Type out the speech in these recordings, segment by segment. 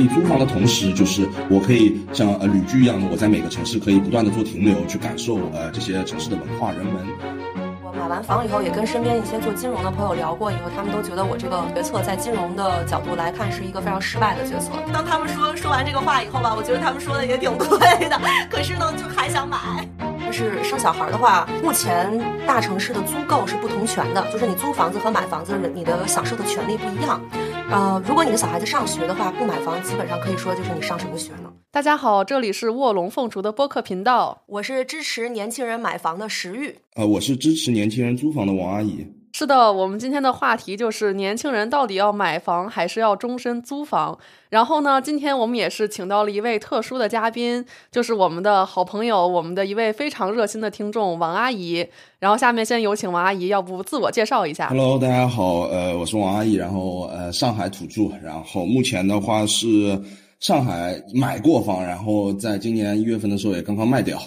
可以租房的同时，就是我可以像呃旅居一样的，我在每个城市可以不断的做停留，去感受呃这些城市的文化、人文。我买完房以后，也跟身边一些做金融的朋友聊过，以后他们都觉得我这个决策在金融的角度来看是一个非常失败的决策。当他们说说完这个话以后吧，我觉得他们说的也挺对的，可是呢，就还想买。就是生小孩的话，目前大城市的租购是不同权的，就是你租房子和买房子，你的享受的权利不一样。呃，如果你的小孩子上学的话，不买房基本上可以说就是你上什么学呢？大家好，这里是卧龙凤雏的播客频道，我是支持年轻人买房的石玉，呃，我是支持年轻人租房的王阿姨。是的，我们今天的话题就是年轻人到底要买房还是要终身租房。然后呢，今天我们也是请到了一位特殊的嘉宾，就是我们的好朋友，我们的一位非常热心的听众王阿姨。然后下面先有请王阿姨，要不自我介绍一下？Hello，大家好，呃，我是王阿姨，然后呃，上海土著，然后目前的话是上海买过房，然后在今年一月份的时候也刚刚卖掉，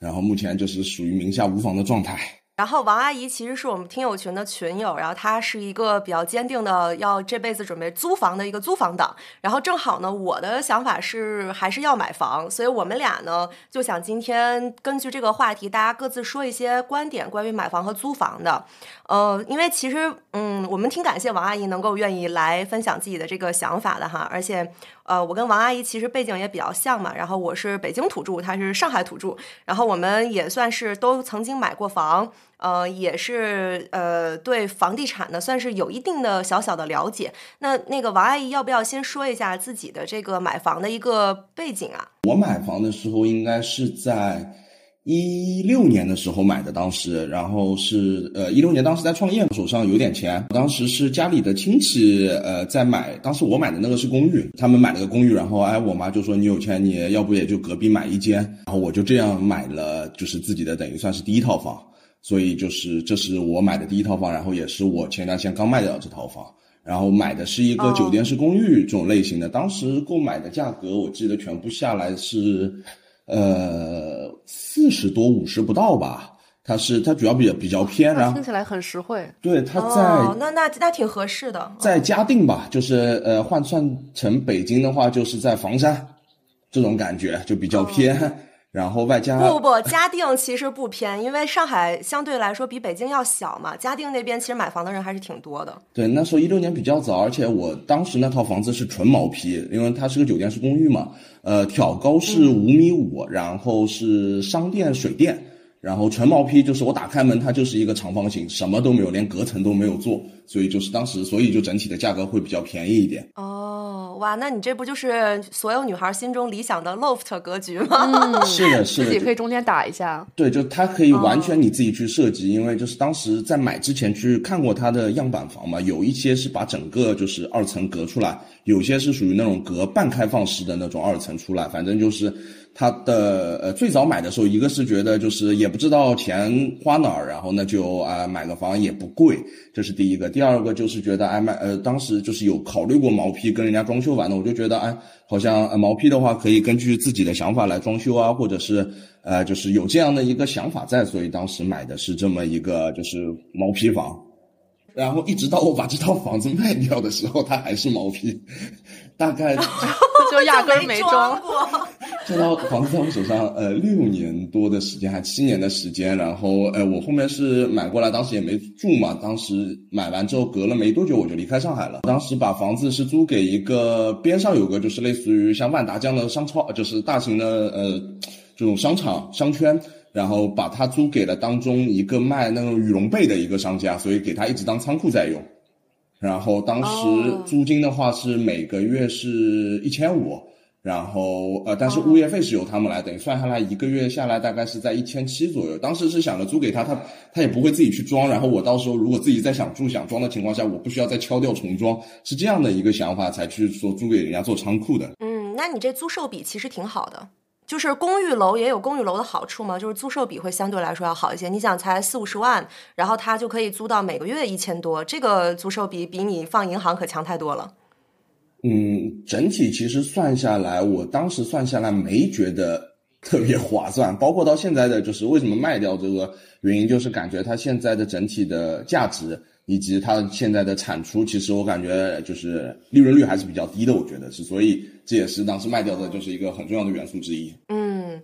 然后目前就是属于名下无房的状态。然后王阿姨其实是我们听友群的群友，然后她是一个比较坚定的要这辈子准备租房的一个租房党。然后正好呢，我的想法是还是要买房，所以我们俩呢就想今天根据这个话题，大家各自说一些观点，关于买房和租房的。呃，因为其实嗯，我们挺感谢王阿姨能够愿意来分享自己的这个想法的哈，而且。呃，我跟王阿姨其实背景也比较像嘛，然后我是北京土著，她是上海土著，然后我们也算是都曾经买过房，呃，也是呃对房地产呢算是有一定的小小的了解。那那个王阿姨要不要先说一下自己的这个买房的一个背景啊？我买房的时候应该是在。一六年的时候买的，当时，然后是呃一六年当时在创业，手上有点钱，当时是家里的亲戚呃在买，当时我买的那个是公寓，他们买了个公寓，然后哎我妈就说你有钱，你要不也就隔壁买一间，然后我就这样买了，就是自己的等于算是第一套房，所以就是这是我买的第一套房，然后也是我前段时间刚卖掉这套房，然后买的是一个酒店式公寓这种类型的，当时购买的价格我记得全部下来是。呃，四十多五十不到吧？它是它主要比较比较偏，然后听起来很实惠。对，它在那那那挺合适的，在嘉定吧，就是呃换算成北京的话，就是在房山，这种感觉就比较偏。然后外加不不不，嘉定其实不偏，因为上海相对来说比北京要小嘛。嘉定那边其实买房的人还是挺多的。对，那时候一六年比较早，而且我当时那套房子是纯毛坯，因为它是个酒店式公寓嘛。呃，挑高是五米五，然后是商店水电。然后纯毛坯就是我打开门，它就是一个长方形，什么都没有，连隔层都没有做，所以就是当时，所以就整体的价格会比较便宜一点。哦，哇，那你这不就是所有女孩心中理想的 loft 格局吗？是的，是的，自己可以中间打一下。对，就它可以完全你自己去设计，因为就是当时在买之前去看过它的样板房嘛，有一些是把整个就是二层隔出来，有些是属于那种隔半开放式的那种二层出来，反正就是。他的呃最早买的时候，一个是觉得就是也不知道钱花哪儿，然后呢就啊买个房也不贵，这是第一个。第二个就是觉得哎买呃当时就是有考虑过毛坯跟人家装修完的，我就觉得哎好像毛坯的话可以根据自己的想法来装修啊，或者是呃就是有这样的一个想法在，所以当时买的是这么一个就是毛坯房。然后一直到我把这套房子卖掉的时候，它还是毛坯，大概 就压根没装过。这套房子在我手上，呃，六年多的时间，还七年的时间。然后，呃，我后面是买过来，当时也没住嘛。当时买完之后，隔了没多久我就离开上海了。当时把房子是租给一个边上有个就是类似于像万达这样的商超，就是大型的呃这种商场商圈。然后把它租给了当中一个卖那种羽绒被的一个商家，所以给他一直当仓库在用。然后当时租金的话是每个月是一千五，然后呃，但是物业费是由他们来，等于算下来一个月下来大概是在一千七左右。当时是想着租给他，他他也不会自己去装，然后我到时候如果自己再想住想装的情况下，我不需要再敲掉重装，是这样的一个想法才去说租给人家做仓库的。嗯，那你这租售比其实挺好的。就是公寓楼也有公寓楼的好处嘛，就是租售比会相对来说要好一些。你想才四五十万，然后他就可以租到每个月一千多，这个租售比比你放银行可强太多了。嗯，整体其实算下来，我当时算下来没觉得特别划算。包括到现在的，就是为什么卖掉这个原因，就是感觉它现在的整体的价值以及它现在的产出，其实我感觉就是利润率还是比较低的，我觉得是，所以这也是当时卖掉的就是一个很重要的元素之一。嗯。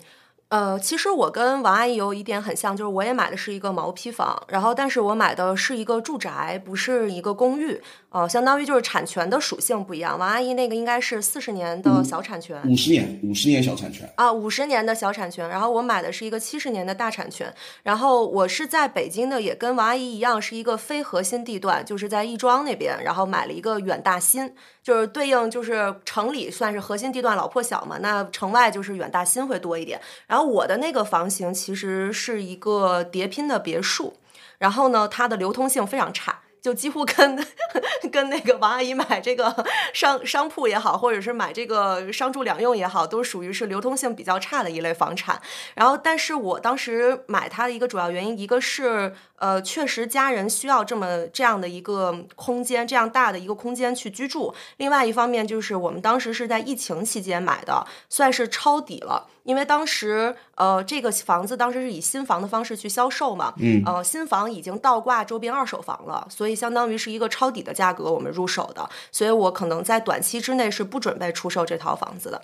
呃，其实我跟王阿姨有一点很像，就是我也买的是一个毛坯房，然后但是我买的是一个住宅，不是一个公寓，呃，相当于就是产权的属性不一样。王阿姨那个应该是四十年的小产权，五十年，五十年小产权啊，五十年的小产权。然后我买的是一个七十年的大产权，然后我是在北京的，也跟王阿姨一样，是一个非核心地段，就是在亦庄那边，然后买了一个远大新。就是对应就是城里算是核心地段老破小嘛，那城外就是远大新会多一点。然后我的那个房型其实是一个叠拼的别墅，然后呢，它的流通性非常差。就几乎跟 跟那个王阿姨买这个商商铺也好，或者是买这个商住两用也好，都属于是流通性比较差的一类房产。然后，但是我当时买它的一个主要原因，一个是呃，确实家人需要这么这样的一个空间，这样大的一个空间去居住。另外一方面就是我们当时是在疫情期间买的，算是抄底了。因为当时，呃，这个房子当时是以新房的方式去销售嘛，嗯，呃，新房已经倒挂周边二手房了，所以相当于是一个抄底的价格我们入手的，所以我可能在短期之内是不准备出售这套房子的。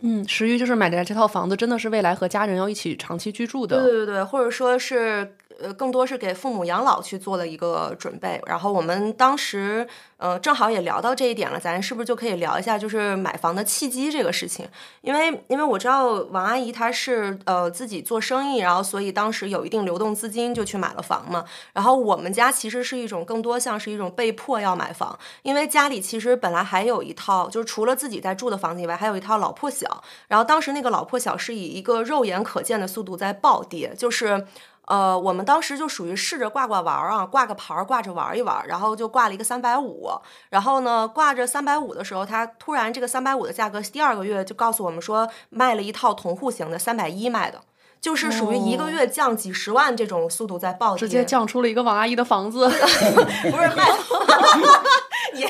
嗯，石玉就是买的这套房子，真的是未来和家人要一起长期居住的。对对对，或者说是。呃，更多是给父母养老去做了一个准备。然后我们当时，呃，正好也聊到这一点了，咱是不是就可以聊一下，就是买房的契机这个事情？因为，因为我知道王阿姨她是呃自己做生意，然后所以当时有一定流动资金就去买了房嘛。然后我们家其实是一种更多像是一种被迫要买房，因为家里其实本来还有一套，就是除了自己在住的房子以外，还有一套老破小。然后当时那个老破小是以一个肉眼可见的速度在暴跌，就是。呃，我们当时就属于试着挂挂玩儿啊，挂个牌儿挂着玩一玩，然后就挂了一个三百五。然后呢，挂着三百五的时候，他突然这个三百五的价格第二个月就告诉我们说卖了一套同户型的三百一卖的，就是属于一个月降几十万这种速度在暴跌，直接降出了一个王阿姨的房子，不是卖 你。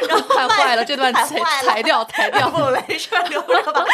然后 太坏了，这段裁裁掉，裁掉，不没事，留着吧。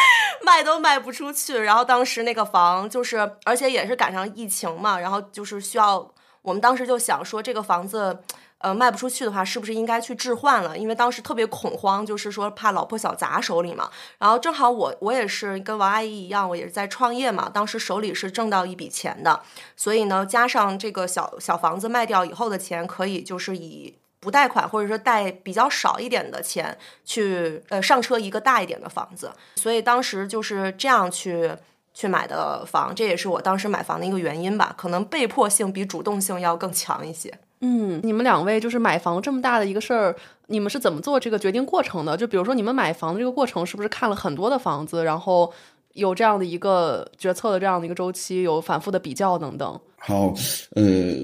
卖都卖不出去，然后当时那个房就是，而且也是赶上疫情嘛，然后就是需要，我们当时就想说，这个房子，呃，卖不出去的话，是不是应该去置换了？因为当时特别恐慌，就是说怕老破小砸手里嘛。然后正好我我也是跟王阿姨一样，我也是在创业嘛，当时手里是挣到一笔钱的，所以呢，加上这个小小房子卖掉以后的钱，可以就是以。不贷款，或者说贷比较少一点的钱去呃上车一个大一点的房子，所以当时就是这样去去买的房，这也是我当时买房的一个原因吧。可能被迫性比主动性要更强一些。嗯，你们两位就是买房这么大的一个事儿，你们是怎么做这个决定过程的？就比如说你们买房的这个过程，是不是看了很多的房子，然后有这样的一个决策的这样的一个周期，有反复的比较等等？好，呃，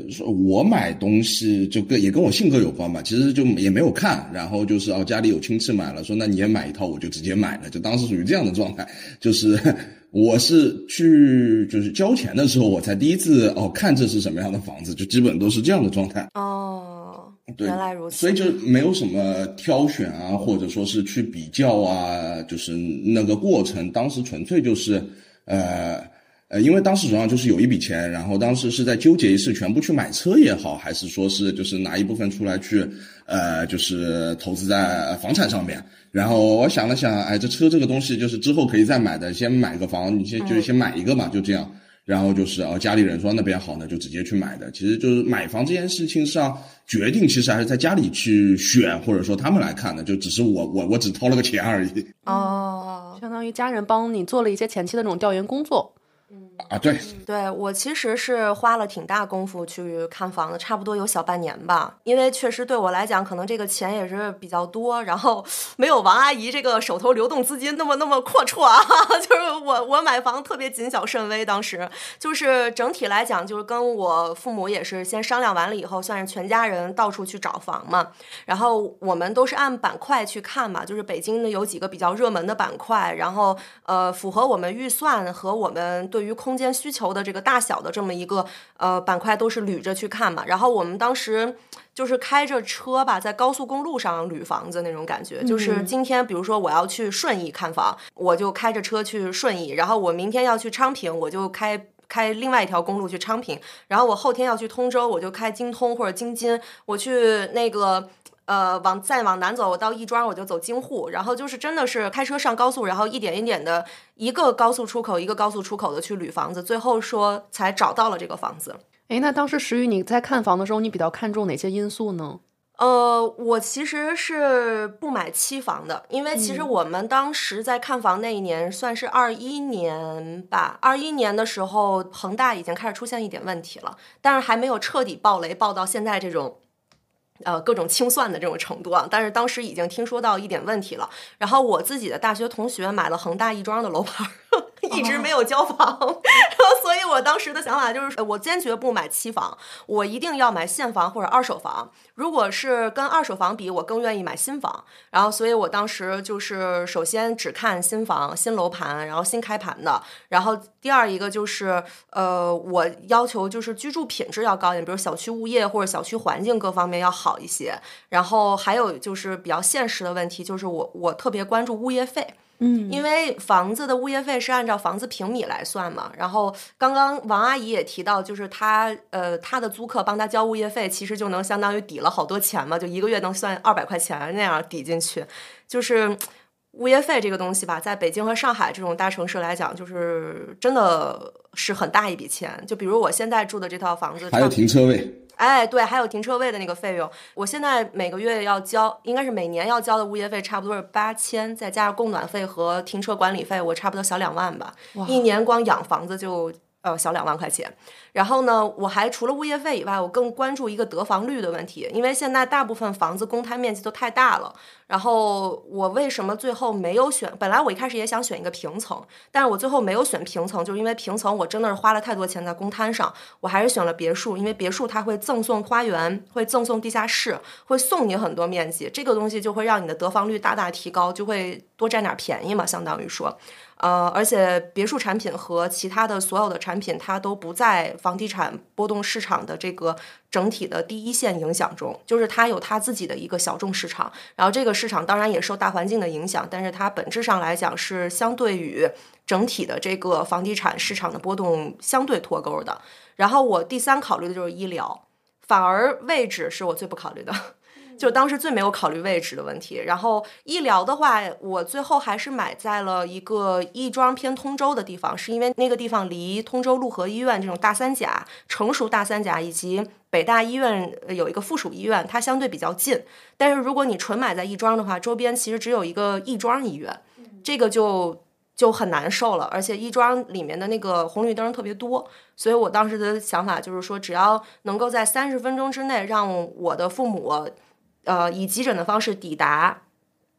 我买东西就跟也跟我性格有关吧，其实就也没有看，然后就是哦，家里有亲戚买了，说那你也买一套，我就直接买了，就当时属于这样的状态。就是 我是去就是交钱的时候，我才第一次哦看这是什么样的房子，就基本都是这样的状态。哦，对，原来如此。所以就没有什么挑选啊，或者说是去比较啊，就是那个过程，当时纯粹就是呃。呃，因为当时主要就是有一笔钱，然后当时是在纠结是全部去买车也好，还是说是就是拿一部分出来去，呃，就是投资在房产上面。然后我想了想，哎，这车这个东西就是之后可以再买的，先买个房，你先就先买一个嘛，就这样。然后就是啊，家里人说那边好呢，就直接去买的。其实就是买房这件事情上决定，其实还是在家里去选，或者说他们来看的，就只是我我我只掏了个钱而已。哦，相当于家人帮你做了一些前期的那种调研工作。啊，对，对我其实是花了挺大功夫去看房子，差不多有小半年吧。因为确实对我来讲，可能这个钱也是比较多，然后没有王阿姨这个手头流动资金那么那么阔绰啊。就是我我买房特别谨小慎微，当时就是整体来讲，就是跟我父母也是先商量完了以后，算是全家人到处去找房嘛。然后我们都是按板块去看嘛，就是北京的有几个比较热门的板块，然后呃符合我们预算和我们对于空。间需求的这个大小的这么一个呃板块都是捋着去看嘛，然后我们当时就是开着车吧，在高速公路上捋房子那种感觉，就是今天比如说我要去顺义看房，我就开着车去顺义，然后我明天要去昌平，我就开。开另外一条公路去昌平，然后我后天要去通州，我就开京通或者京津，我去那个。呃，往再往南走，我到亦庄，我就走京沪，然后就是真的是开车上高速，然后一点一点的一个高速出口一个高速出口的去捋房子，最后说才找到了这个房子。诶，那当时石宇你在看房的时候，你比较看重哪些因素呢？呃，我其实是不买期房的，因为其实我们当时在看房那一年算是二一年吧，二一年的时候恒大已经开始出现一点问题了，但是还没有彻底暴雷暴到现在这种。呃，各种清算的这种程度啊，但是当时已经听说到一点问题了。然后我自己的大学同学买了恒大亦庄的楼盘，一直没有交房，然后所以我当时的想法就是，我坚决不买期房，我一定要买现房或者二手房。如果是跟二手房比，我更愿意买新房。然后，所以我当时就是首先只看新房、新楼盘，然后新开盘的。然后第二一个就是，呃，我要求就是居住品质要高一点，比如小区物业或者小区环境各方面要好一些。然后还有就是比较现实的问题，就是我我特别关注物业费。嗯，因为房子的物业费是按照房子平米来算嘛。然后刚刚王阿姨也提到，就是她呃她的租客帮她交物业费，其实就能相当于抵了好多钱嘛，就一个月能算二百块钱那样抵进去。就是物业费这个东西吧，在北京和上海这种大城市来讲，就是真的是很大一笔钱。就比如我现在住的这套房子，还有停车位。哎，对，还有停车位的那个费用，我现在每个月要交，应该是每年要交的物业费，差不多是八千，再加上供暖费和停车管理费，我差不多小两万吧，一年光养房子就。呃，小两万块钱。然后呢，我还除了物业费以外，我更关注一个得房率的问题，因为现在大部分房子公摊面积都太大了。然后我为什么最后没有选？本来我一开始也想选一个平层，但是我最后没有选平层，就是因为平层我真的是花了太多钱在公摊上，我还是选了别墅，因为别墅它会赠送花园，会赠送地下室，会送你很多面积，这个东西就会让你的得房率大大提高，就会多占点便宜嘛，相当于说。呃，而且别墅产品和其他的所有的产品，它都不在房地产波动市场的这个整体的第一线影响中，就是它有它自己的一个小众市场。然后这个市场当然也受大环境的影响，但是它本质上来讲是相对于整体的这个房地产市场的波动相对脱钩的。然后我第三考虑的就是医疗，反而位置是我最不考虑的。就当时最没有考虑位置的问题，然后医疗的话，我最后还是买在了一个亦庄偏通州的地方，是因为那个地方离通州陆河医院这种大三甲、成熟大三甲以及北大医院有一个附属医院，它相对比较近。但是如果你纯买在亦庄的话，周边其实只有一个亦庄医院，这个就就很难受了。而且亦庄里面的那个红绿灯特别多，所以我当时的想法就是说，只要能够在三十分钟之内让我的父母。呃，以急诊的方式抵达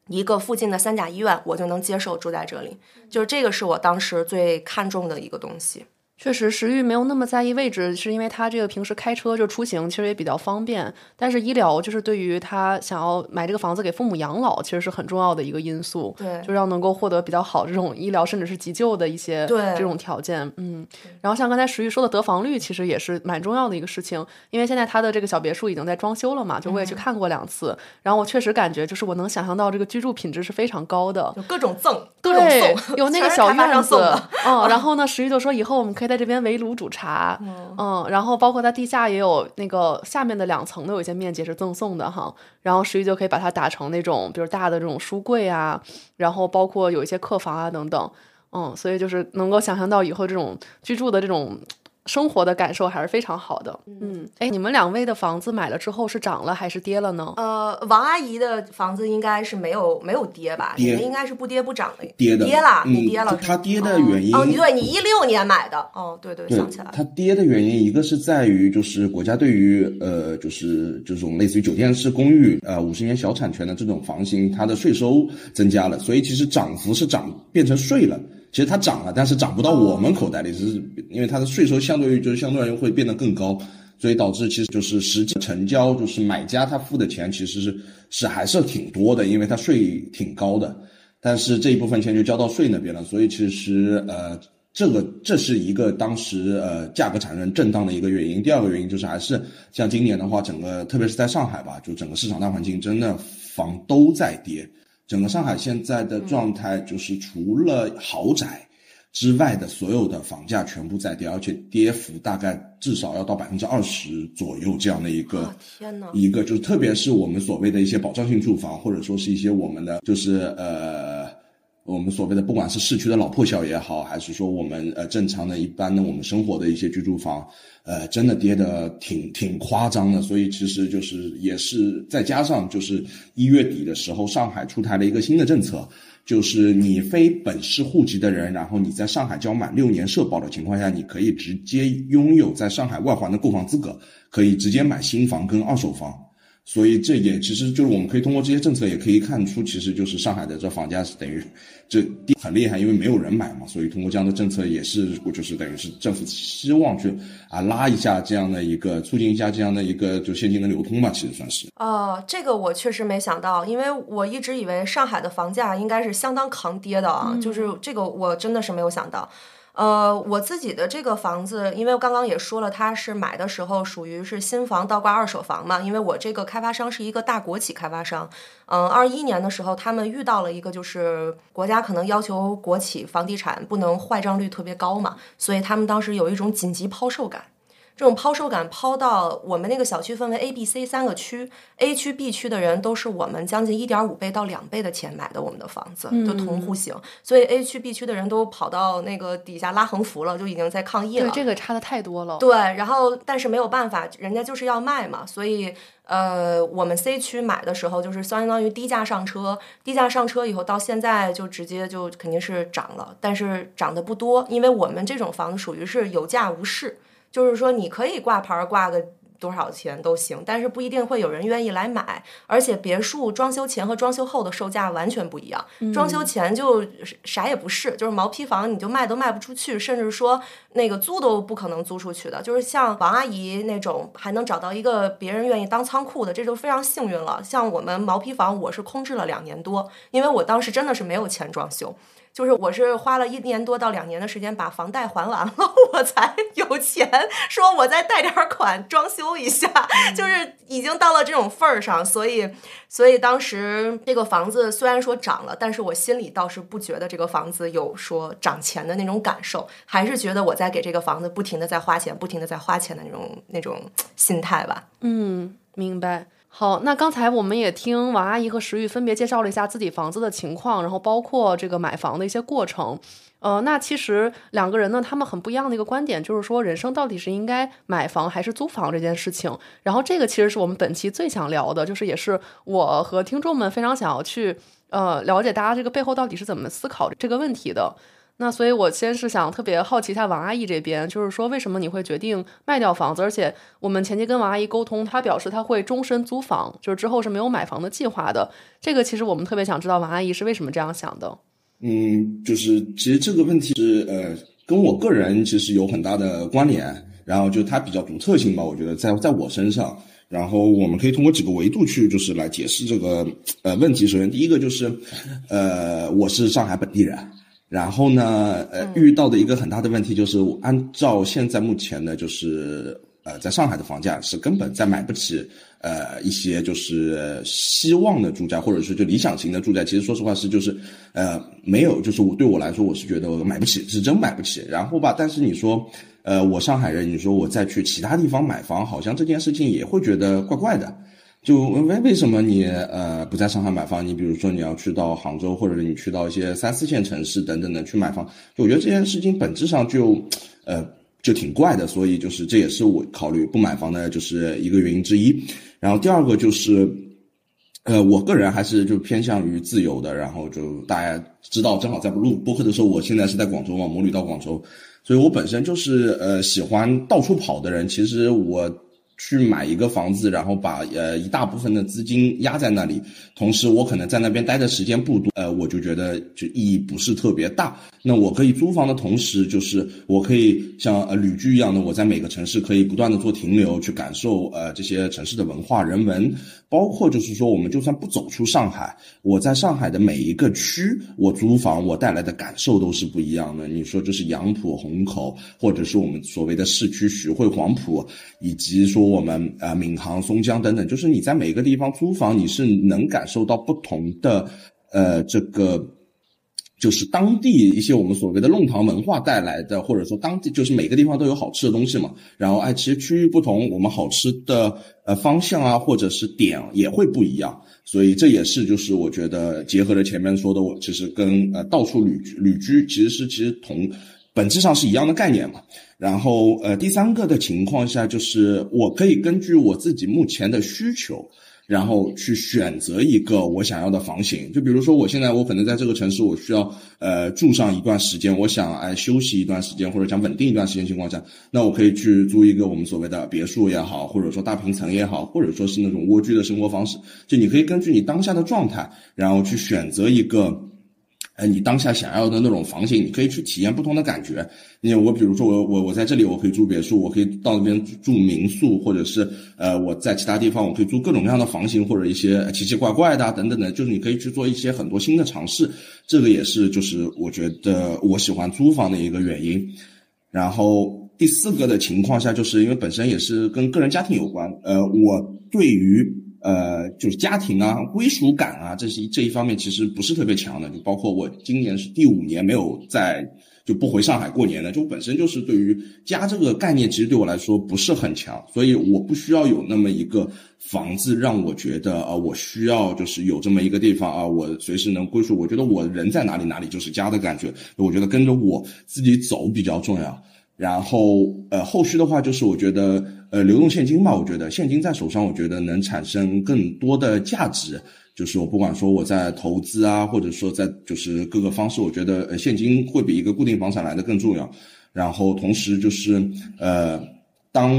一个附近的三甲医院，我就能接受住在这里。就是这个是我当时最看重的一个东西。确实，石玉没有那么在意位置，是因为他这个平时开车就出行，其实也比较方便。但是医疗就是对于他想要买这个房子给父母养老，其实是很重要的一个因素。对，就要能够获得比较好这种医疗，甚至是急救的一些这种条件。嗯，然后像刚才石玉说的得房率，其实也是蛮重要的一个事情。因为现在他的这个小别墅已经在装修了嘛，就我也去看过两次。然后我确实感觉，就是我能想象到这个居住品质是非常高的，有各种赠，各种送，有那个小院子。嗯，然后呢，石玉就说以后我们可以。在这边围炉煮茶，嗯，然后包括它地下也有那个下面的两层的有一些面积是赠送的哈，然后十一就可以把它打成那种比如大的这种书柜啊，然后包括有一些客房啊等等，嗯，所以就是能够想象到以后这种居住的这种。生活的感受还是非常好的。嗯，哎，你们两位的房子买了之后是涨了还是跌了呢？呃，王阿姨的房子应该是没有没有跌吧？跌应该是不跌不涨的。跌的跌了，你跌了。它跌的原因哦，对你一六年买的哦，对对，想起来。它跌的原因一个是在于就是国家对于呃就是这种类似于酒店式公寓呃五十年小产权的这种房型，它的税收增加了，所以其实涨幅是涨变成税了。其实它涨了，但是涨不到我们口袋里，只是因为它的税收相对于就是相对而言会变得更高，所以导致其实就是实际成交就是买家他付的钱其实是是还是挺多的，因为它税挺高的，但是这一部分钱就交到税那边了，所以其实呃这个这是一个当时呃价格产生震荡的一个原因。第二个原因就是还是像今年的话，整个特别是在上海吧，就整个市场大环境真的房都在跌。整个上海现在的状态就是，除了豪宅，之外的所有的房价全部在跌，而且跌幅大概至少要到百分之二十左右这样的一个，天呐，一个就是特别是我们所谓的一些保障性住房，或者说是一些我们的就是呃。我们所谓的不管是市区的老破小也好，还是说我们呃正常的一般的我们生活的一些居住房，呃，真的跌的挺挺夸张的。所以其实就是也是再加上就是一月底的时候，上海出台了一个新的政策，就是你非本市户籍的人，然后你在上海交满六年社保的情况下，你可以直接拥有在上海外环的购房资格，可以直接买新房跟二手房。所以这也其实就是我们可以通过这些政策也可以看出，其实就是上海的这房价是等于这很厉害，因为没有人买嘛。所以通过这样的政策也是，就是等于是政府希望去啊拉一下这样的一个，促进一下这样的一个就现金的流通吧，其实算是。哦，这个我确实没想到，因为我一直以为上海的房价应该是相当扛跌的啊，就是这个我真的是没有想到。呃，我自己的这个房子，因为刚刚也说了，它是买的时候属于是新房倒挂二手房嘛。因为我这个开发商是一个大国企开发商，嗯，二一年的时候他们遇到了一个就是国家可能要求国企房地产不能坏账率特别高嘛，所以他们当时有一种紧急抛售感。这种抛售感抛到我们那个小区分为 A、B、C 三个区，A 区、B 区的人都是我们将近一点五倍到两倍的钱买的我们的房子，就同户型，所以 A 区、B 区的人都跑到那个底下拉横幅了，就已经在抗议了。对，这个差的太多了。对，然后但是没有办法，人家就是要卖嘛，所以呃，我们 C 区买的时候就是相当于低价上车，低价上车以后到现在就直接就肯定是涨了，但是涨的不多，因为我们这种房子属于是有价无市。就是说，你可以挂牌挂个多少钱都行，但是不一定会有人愿意来买。而且别墅装修前和装修后的售价完全不一样。装修前就啥也不是，就是毛坯房，你就卖都卖不出去，甚至说那个租都不可能租出去的。就是像王阿姨那种，还能找到一个别人愿意当仓库的，这就非常幸运了。像我们毛坯房，我是空置了两年多，因为我当时真的是没有钱装修。就是我是花了一年多到两年的时间把房贷还完了，我才有钱说我再贷点款装修一下，就是已经到了这种份儿上，所以所以当时这个房子虽然说涨了，但是我心里倒是不觉得这个房子有说涨钱的那种感受，还是觉得我在给这个房子不停的在花钱，不停的在花钱的那种那种心态吧。嗯，明白。好，那刚才我们也听王阿姨和石玉分别介绍了一下自己房子的情况，然后包括这个买房的一些过程。呃，那其实两个人呢，他们很不一样的一个观点，就是说人生到底是应该买房还是租房这件事情。然后这个其实是我们本期最想聊的，就是也是我和听众们非常想要去呃了解大家这个背后到底是怎么思考这个问题的。那所以，我先是想特别好奇一下王阿姨这边，就是说为什么你会决定卖掉房子？而且我们前期跟王阿姨沟通，她表示她会终身租房，就是之后是没有买房的计划的。这个其实我们特别想知道王阿姨是为什么这样想的。嗯，就是其实这个问题是呃，跟我个人其实有很大的关联，然后就它比较独特性吧，我觉得在在我身上，然后我们可以通过几个维度去就是来解释这个呃问题。首先第一个就是呃，我是上海本地人。然后呢，呃，遇到的一个很大的问题就是，按照现在目前的，就是呃，在上海的房价是根本在买不起，呃，一些就是希望的住宅，或者是就理想型的住宅。其实说实话是就是，呃，没有，就是我对我来说，我是觉得买不起，是真买不起。然后吧，但是你说，呃，我上海人，你说我再去其他地方买房，好像这件事情也会觉得怪怪的。就为为什么你呃不在上海买房？你比如说你要去到杭州，或者你去到一些三四线城市等等的去买房，我觉得这件事情本质上就，呃，就挺怪的。所以就是这也是我考虑不买房的就是一个原因之一。然后第二个就是，呃，我个人还是就偏向于自由的。然后就大家知道，正好在录播客的时候，我现在是在广州嘛，母女到广州，所以我本身就是呃喜欢到处跑的人。其实我。去买一个房子，然后把呃一大部分的资金压在那里，同时我可能在那边待的时间不多，呃，我就觉得就意义不是特别大。那我可以租房的同时，就是我可以像呃旅居一样的，我在每个城市可以不断的做停留，去感受呃这些城市的文化人文。包括就是说，我们就算不走出上海，我在上海的每一个区，我租房我带来的感受都是不一样的。你说就是杨浦、虹口，或者是我们所谓的市区徐汇、黄浦，以及说我们呃闵行、松江等等，就是你在每个地方租房，你是能感受到不同的呃这个。就是当地一些我们所谓的弄堂文化带来的，或者说当地就是每个地方都有好吃的东西嘛。然后哎，其实区域不同，我们好吃的呃方向啊，或者是点也会不一样。所以这也是就是我觉得结合了前面说的，我其实跟呃到处旅旅居其实是其实同本质上是一样的概念嘛。然后呃第三个的情况下，就是我可以根据我自己目前的需求。然后去选择一个我想要的房型，就比如说我现在我可能在这个城市，我需要呃住上一段时间，我想哎休息一段时间或者想稳定一段时间情况下，那我可以去租一个我们所谓的别墅也好，或者说大平层也好，或者说是那种蜗居的生活方式，就你可以根据你当下的状态，然后去选择一个。呃，你当下想要的那种房型，你可以去体验不同的感觉。你我比如说我我我在这里我可以住别墅，我可以到那边住民宿，或者是呃我在其他地方我可以租各种各样的房型或者一些奇奇怪怪的等等的，就是你可以去做一些很多新的尝试。这个也是就是我觉得我喜欢租房的一个原因。然后第四个的情况下，就是因为本身也是跟个人家庭有关。呃，我对于呃，就是家庭啊、归属感啊，这些这一方面其实不是特别强的。就包括我今年是第五年没有在就不回上海过年了，就本身就是对于家这个概念，其实对我来说不是很强，所以我不需要有那么一个房子让我觉得啊，我需要就是有这么一个地方啊，我随时能归属。我觉得我人在哪里，哪里就是家的感觉。我觉得跟着我自己走比较重要。然后呃，后续的话就是我觉得。呃，流动现金吧，我觉得现金在手上，我觉得能产生更多的价值。就是我不管说我在投资啊，或者说在就是各个方式，我觉得呃现金会比一个固定房产来的更重要。然后同时就是呃，当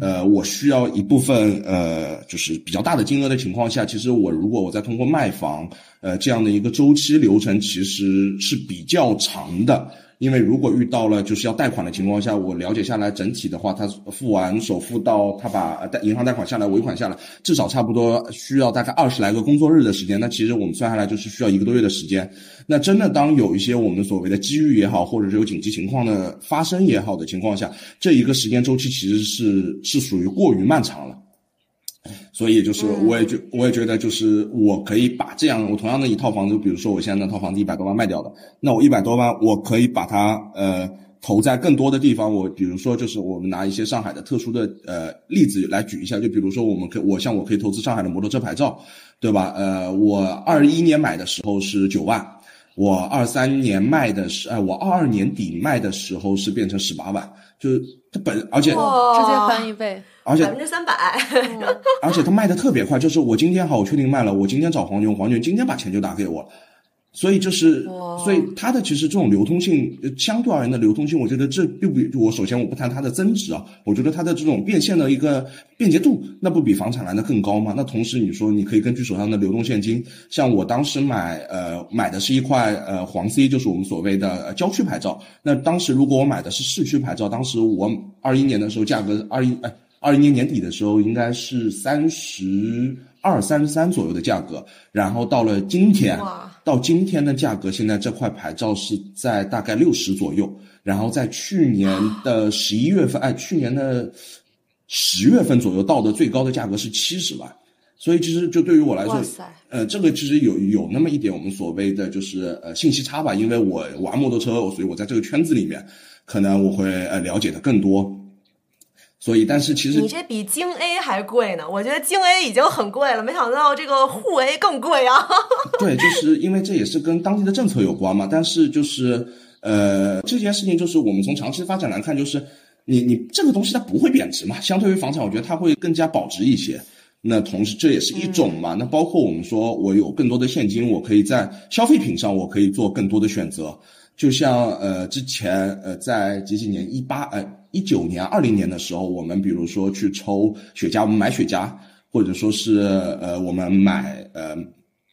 呃我需要一部分呃就是比较大的金额的情况下，其实我如果我再通过卖房呃这样的一个周期流程，其实是比较长的。因为如果遇到了就是要贷款的情况下，我了解下来整体的话，他付完首付到他把贷银行贷款下来尾款下来，至少差不多需要大概二十来个工作日的时间。那其实我们算下来就是需要一个多月的时间。那真的当有一些我们所谓的机遇也好，或者是有紧急情况的发生也好的情况下，这一个时间周期其实是是属于过于漫长了。所以就是，我也觉，我也觉得，就是我可以把这样，我同样的一套房子，比如说我现在那套房子一百多万卖掉了，那我一百多万，我可以把它呃投在更多的地方。我比如说，就是我们拿一些上海的特殊的呃例子来举一下，就比如说我们可我像我可以投资上海的摩托车牌照，对吧？呃，我二一年买的时候是九万，我二三年卖的是，呃，我二二年底卖的时候是变成十八万，就是它本而且直接翻一倍。而且百分之三百，而且它卖的特别快，就是我今天好，我确定卖了，我今天找黄牛，黄牛今天把钱就打给我，所以就是，所以它的其实这种流通性，相对而言的流通性，我觉得这并不，我首先我不谈它的增值啊，我觉得它的这种变现的一个便捷度，那不比房产来的更高吗？那同时你说你可以根据手上的流动现金，像我当时买，呃，买的是一块呃黄 C，就是我们所谓的郊区牌照，那当时如果我买的是市区牌照，当时我二一年的时候价格二一哎。二一年年底的时候，应该是三十二、三十三左右的价格，然后到了今天，到今天的价格，现在这块牌照是在大概六十左右，然后在去年的十一月份，哎，去年的十月份左右到的最高的价格是七十万，所以其实就对于我来说，呃，这个其实有有那么一点我们所谓的就是呃信息差吧，因为我玩摩托车，所以我在这个圈子里面，可能我会呃了解的更多。所以，但是其实你这比京 A 还贵呢。我觉得京 A 已经很贵了，没想到这个沪 A 更贵啊。对，就是因为这也是跟当地的政策有关嘛。但是就是呃，这件事情就是我们从长期发展来看，就是你你这个东西它不会贬值嘛。相对于房产，我觉得它会更加保值一些。那同时这也是一种嘛。那包括我们说我有更多的现金，我可以在消费品上我可以做更多的选择。就像呃之前呃在几几年一八呃一九年二零年的时候，我们比如说去抽雪茄，我们买雪茄，或者说是呃我们买呃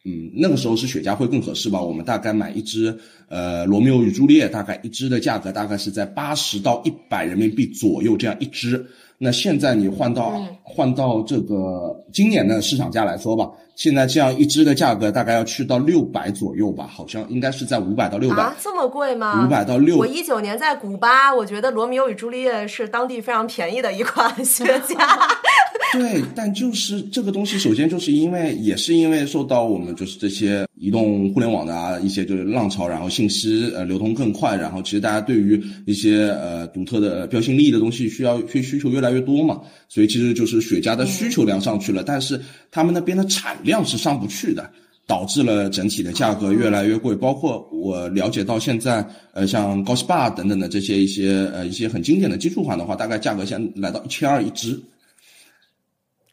嗯那个时候是雪茄会更合适吧？我们大概买一支呃罗密欧与朱丽叶，大概一支的价格大概是在八十到一百人民币左右这样一支。那现在你换到换到这个今年的市场价来说吧，现在这样一支的价格大概要去到六百左右吧，好像应该是在五百到六百。啊，这么贵吗？五百到六。我一九年在古巴，我觉得罗密欧与朱丽叶是当地非常便宜的一款 雪茄。对，但就是这个东西，首先就是因为也是因为受到我们就是这些移动互联网的啊一些就是浪潮，然后信息呃流通更快，然后其实大家对于一些呃独特的标新立异的东西需要需需求越来越多嘛，所以其实就是雪茄的需求量上去了，但是他们那边的产量是上不去的。导致了整体的价格越来越贵，包括我了解到现在，呃，像高斯巴等等的这些一些呃一些很经典的基础款的话，大概价格现在来到一千二一支。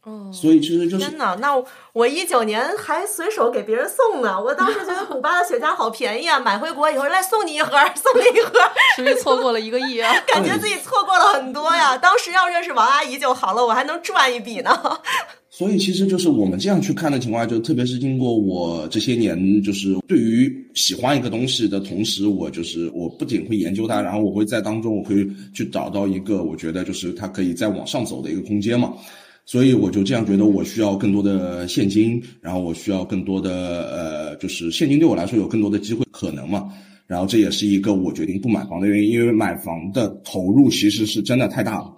哦，所以其实就是天哪！那我一九年还随手给别人送呢，我当时觉得古巴的雪茄好便宜啊，买回国以后来送你一盒，送你一盒，是不是错过了一个亿啊！感觉自己错过了很多呀。当时要认识王阿姨就好了，我还能赚一笔呢。所以其实就是我们这样去看的情况下，就特别是经过我这些年，就是对于喜欢一个东西的同时，我就是我不仅会研究它，然后我会在当中我会去找到一个我觉得就是它可以再往上走的一个空间嘛。所以我就这样觉得，我需要更多的现金，然后我需要更多的呃，就是现金对我来说有更多的机会可能嘛。然后这也是一个我决定不买房的原因，因为买房的投入其实是真的太大了。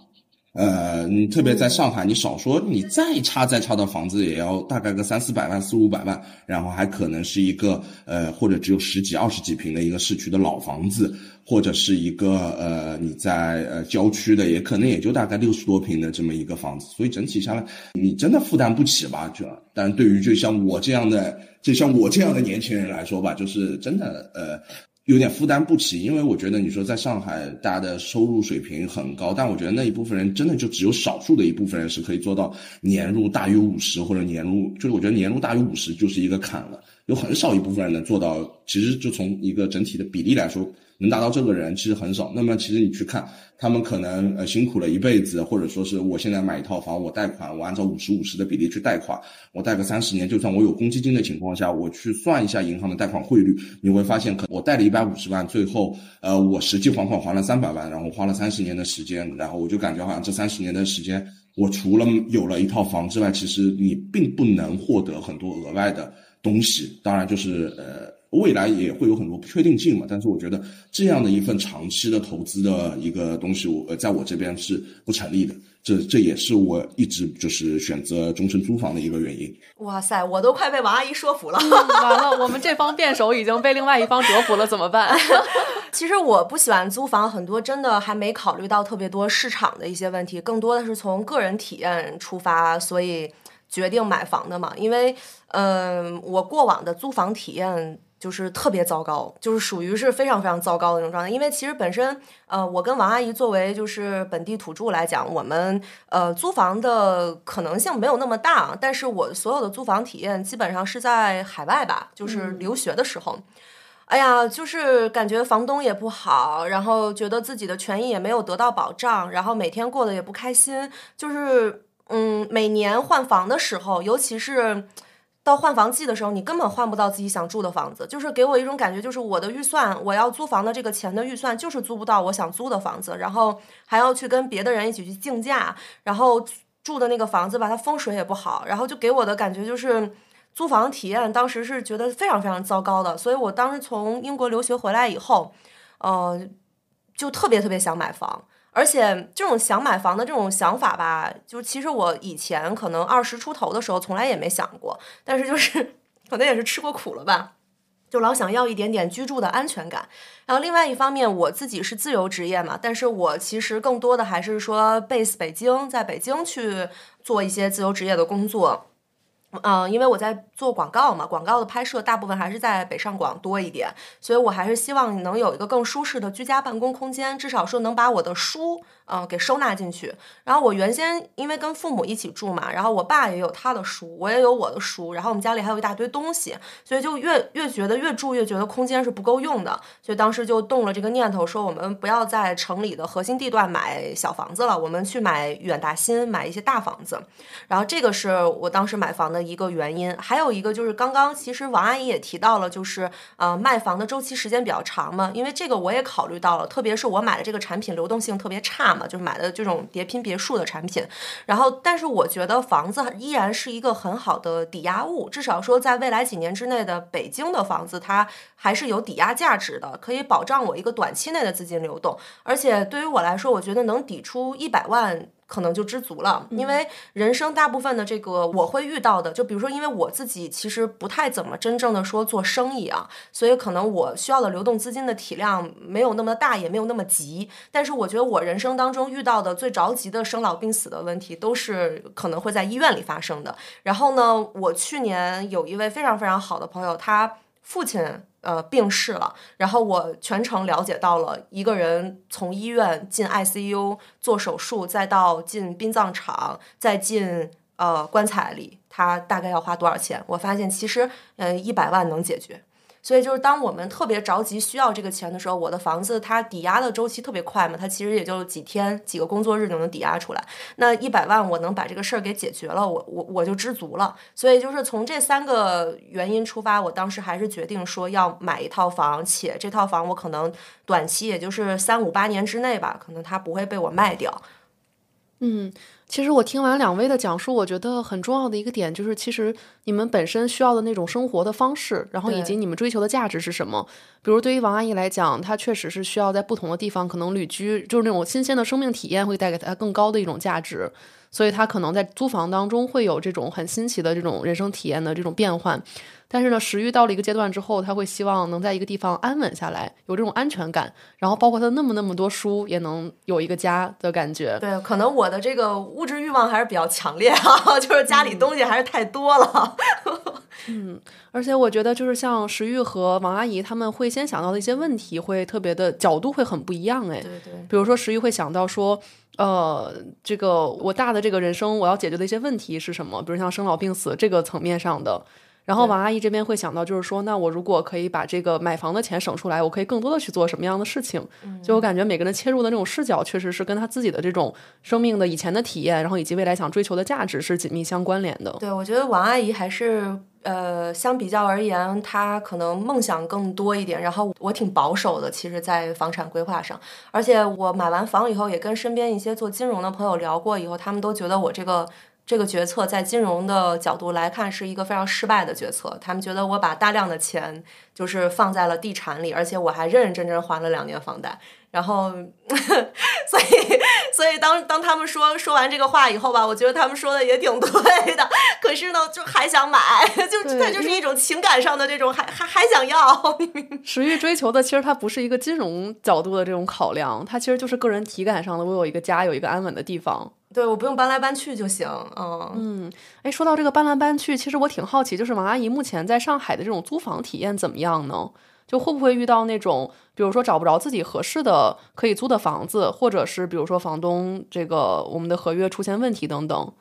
呃，你特别在上海，你少说你再差再差的房子也要大概个三四百万、四五百万，然后还可能是一个呃，或者只有十几、二十几平的一个市区的老房子，或者是一个呃你在呃郊区的，也可能也就大概六十多平的这么一个房子，所以整体下来你真的负担不起吧？就，但对于就像我这样的，就像我这样的年轻人来说吧，就是真的呃。有点负担不起，因为我觉得你说在上海，大家的收入水平很高，但我觉得那一部分人真的就只有少数的一部分人是可以做到年入大于五十或者年入，就是我觉得年入大于五十就是一个坎了，有很少一部分人能做到。其实就从一个整体的比例来说。能达到这个人其实很少。那么其实你去看，他们可能呃辛苦了一辈子，或者说是我现在买一套房，我贷款，我按照五十五十的比例去贷款，我贷个三十年，就算我有公积金的情况下，我去算一下银行的贷款汇率，你会发现，可我贷了一百五十万，最后呃我实际还款还了三百万，然后花了三十年的时间，然后我就感觉好像这三十年的时间，我除了有了一套房之外，其实你并不能获得很多额外的东西。当然就是呃。未来也会有很多不确定性嘛，但是我觉得这样的一份长期的投资的一个东西，我在我这边是不成立的。这这也是我一直就是选择终身租房的一个原因。哇塞，我都快被王阿姨说服了。完了，我们这方辩手已经被另外一方折服了，怎么办？其实我不喜欢租房，很多真的还没考虑到特别多市场的一些问题，更多的是从个人体验出发，所以决定买房的嘛。因为，嗯，我过往的租房体验。就是特别糟糕，就是属于是非常非常糟糕的那种状态。因为其实本身，呃，我跟王阿姨作为就是本地土著来讲，我们呃租房的可能性没有那么大。但是我所有的租房体验基本上是在海外吧，就是留学的时候。哎呀，就是感觉房东也不好，然后觉得自己的权益也没有得到保障，然后每天过得也不开心。就是嗯，每年换房的时候，尤其是。到换房季的时候，你根本换不到自己想住的房子，就是给我一种感觉，就是我的预算，我要租房的这个钱的预算，就是租不到我想租的房子，然后还要去跟别的人一起去竞价，然后住的那个房子吧，它风水也不好，然后就给我的感觉就是租房体验，当时是觉得非常非常糟糕的，所以我当时从英国留学回来以后，呃，就特别特别想买房。而且这种想买房的这种想法吧，就其实我以前可能二十出头的时候从来也没想过，但是就是 可能也是吃过苦了吧，就老想要一点点居住的安全感。然后另外一方面，我自己是自由职业嘛，但是我其实更多的还是说 base 北京，在北京去做一些自由职业的工作。嗯，因为我在做广告嘛，广告的拍摄大部分还是在北上广多一点，所以我还是希望能有一个更舒适的居家办公空间，至少说能把我的书。嗯，给收纳进去。然后我原先因为跟父母一起住嘛，然后我爸也有他的书，我也有我的书，然后我们家里还有一大堆东西，所以就越越觉得越住越觉得空间是不够用的。所以当时就动了这个念头，说我们不要在城里的核心地段买小房子了，我们去买远大新，买一些大房子。然后这个是我当时买房的一个原因。还有一个就是刚刚其实王阿姨也提到了，就是呃卖房的周期时间比较长嘛，因为这个我也考虑到了，特别是我买的这个产品流动性特别差。就是买的这种叠拼别墅的产品，然后，但是我觉得房子依然是一个很好的抵押物，至少说在未来几年之内的北京的房子，它还是有抵押价值的，可以保障我一个短期内的资金流动。而且对于我来说，我觉得能抵出一百万可能就知足了，因为人生大部分的这个我会遇到的，就比如说，因为我自己其实不太怎么真正的说做生意啊，所以可能我需要的流动资金的体量没有那么大，也没有那么急。但是我觉得我人生当中遇到的最着急的生老病死的问题，都是可能会在医院里发生的。然后呢，我去年有一位非常非常好的朋友，他父亲。呃，病逝了，然后我全程了解到了一个人从医院进 ICU 做手术，再到进殡葬场，再进呃棺材里，他大概要花多少钱？我发现其实，嗯，一百万能解决。所以就是当我们特别着急需要这个钱的时候，我的房子它抵押的周期特别快嘛，它其实也就几天几个工作日就能抵押出来。那一百万我能把这个事儿给解决了，我我我就知足了。所以就是从这三个原因出发，我当时还是决定说要买一套房，且这套房我可能短期也就是三五八年之内吧，可能它不会被我卖掉。嗯。其实我听完两位的讲述，我觉得很重要的一个点就是，其实你们本身需要的那种生活的方式，然后以及你们追求的价值是什么。比如对于王阿姨来讲，她确实是需要在不同的地方可能旅居，就是那种新鲜的生命体验会带给她更高的一种价值，所以她可能在租房当中会有这种很新奇的这种人生体验的这种变换。但是呢，食欲到了一个阶段之后，他会希望能在一个地方安稳下来，有这种安全感。然后包括他那么那么多书，也能有一个家的感觉。对，可能我的这个物质欲望还是比较强烈啊，就是家里东西还是太多了。嗯，而且我觉得就是像石玉和王阿姨他们会先想到的一些问题，会特别的角度会很不一样。哎，对对。比如说石玉会想到说，呃，这个我大的这个人生我要解决的一些问题是什么？比如像生老病死这个层面上的。然后王阿姨这边会想到，就是说，那我如果可以把这个买房的钱省出来，我可以更多的去做什么样的事情？就我感觉每个人切入的那种视角，确实是跟他自己的这种生命的以前的体验，然后以及未来想追求的价值是紧密相关联的。对，我觉得王阿姨还是呃，相比较而言，她可能梦想更多一点。然后我挺保守的，其实，在房产规划上，而且我买完房以后，也跟身边一些做金融的朋友聊过，以后他们都觉得我这个。这个决策在金融的角度来看是一个非常失败的决策。他们觉得我把大量的钱就是放在了地产里，而且我还认认真真还了两年房贷。然后，所以，所以当当他们说说完这个话以后吧，我觉得他们说的也挺对的。可是呢，就还想买，就它就是一种情感上的这种，还还还想要。石玉追求的其实它不是一个金融角度的这种考量，它其实就是个人体感上的，我有一个家，有一个安稳的地方。对，我不用搬来搬去就行。嗯嗯，哎，说到这个搬来搬去，其实我挺好奇，就是王阿姨目前在上海的这种租房体验怎么样呢？就会不会遇到那种，比如说找不着自己合适的可以租的房子，或者是比如说房东这个我们的合约出现问题等等？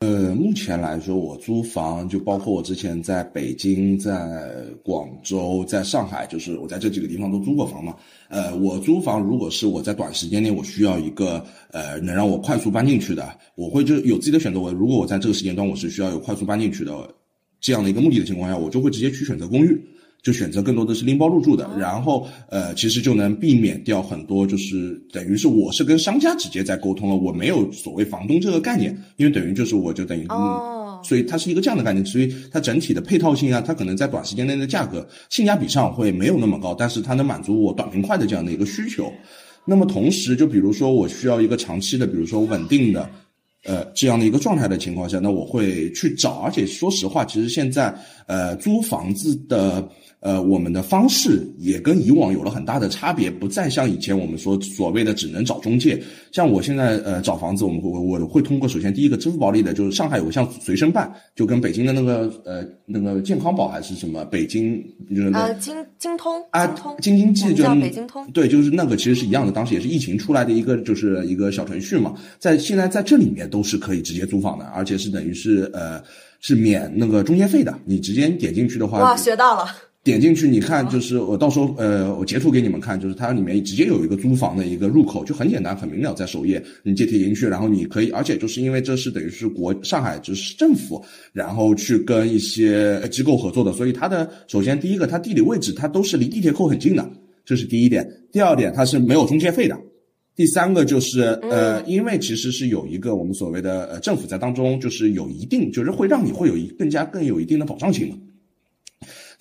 呃，目前来说，我租房就包括我之前在北京、在广州、在上海，就是我在这几个地方都租过房嘛。呃，我租房如果是我在短时间内我需要一个呃能让我快速搬进去的，我会就有自己的选择。我如果我在这个时间段我是需要有快速搬进去的这样的一个目的的情况下，我就会直接去选择公寓。就选择更多的是拎包入住的，然后呃，其实就能避免掉很多，就是等于是我是跟商家直接在沟通了，我没有所谓房东这个概念，因为等于就是我就等于，嗯，所以它是一个这样的概念，所以它整体的配套性啊，它可能在短时间内的价格性价比上会没有那么高，但是它能满足我短平快的这样的一个需求。那么同时，就比如说我需要一个长期的，比如说稳定的。呃，这样的一个状态的情况下，那我会去找，而且说实话，其实现在呃租房子的呃我们的方式也跟以往有了很大的差别，不再像以前我们说所谓的只能找中介。像我现在呃找房子，我们我我会通过首先第一个支付宝里的，就是上海有个像随身办，就跟北京的那个呃那个健康宝还是什么北京就是呃京京通啊京津冀就北京通对，就是那个其实是一样的，当时也是疫情出来的一个就是一个小程序嘛，在现在在这里面。都是可以直接租房的，而且是等于是呃是免那个中介费的。你直接点进去的话，哇，学到了。点进去，你看，就是我到时候呃我截图给你们看，就是它里面直接有一个租房的一个入口，就很简单很明了，在首页你接贴进去，然后你可以，而且就是因为这是等于是国上海就是政府，然后去跟一些机构合作的，所以它的首先第一个它地理位置它都是离地铁口很近的，这是第一点。第二点它是没有中介费的。第三个就是呃，因为其实是有一个我们所谓的呃政府在当中，就是有一定就是会让你会有一更加更有一定的保障性嘛。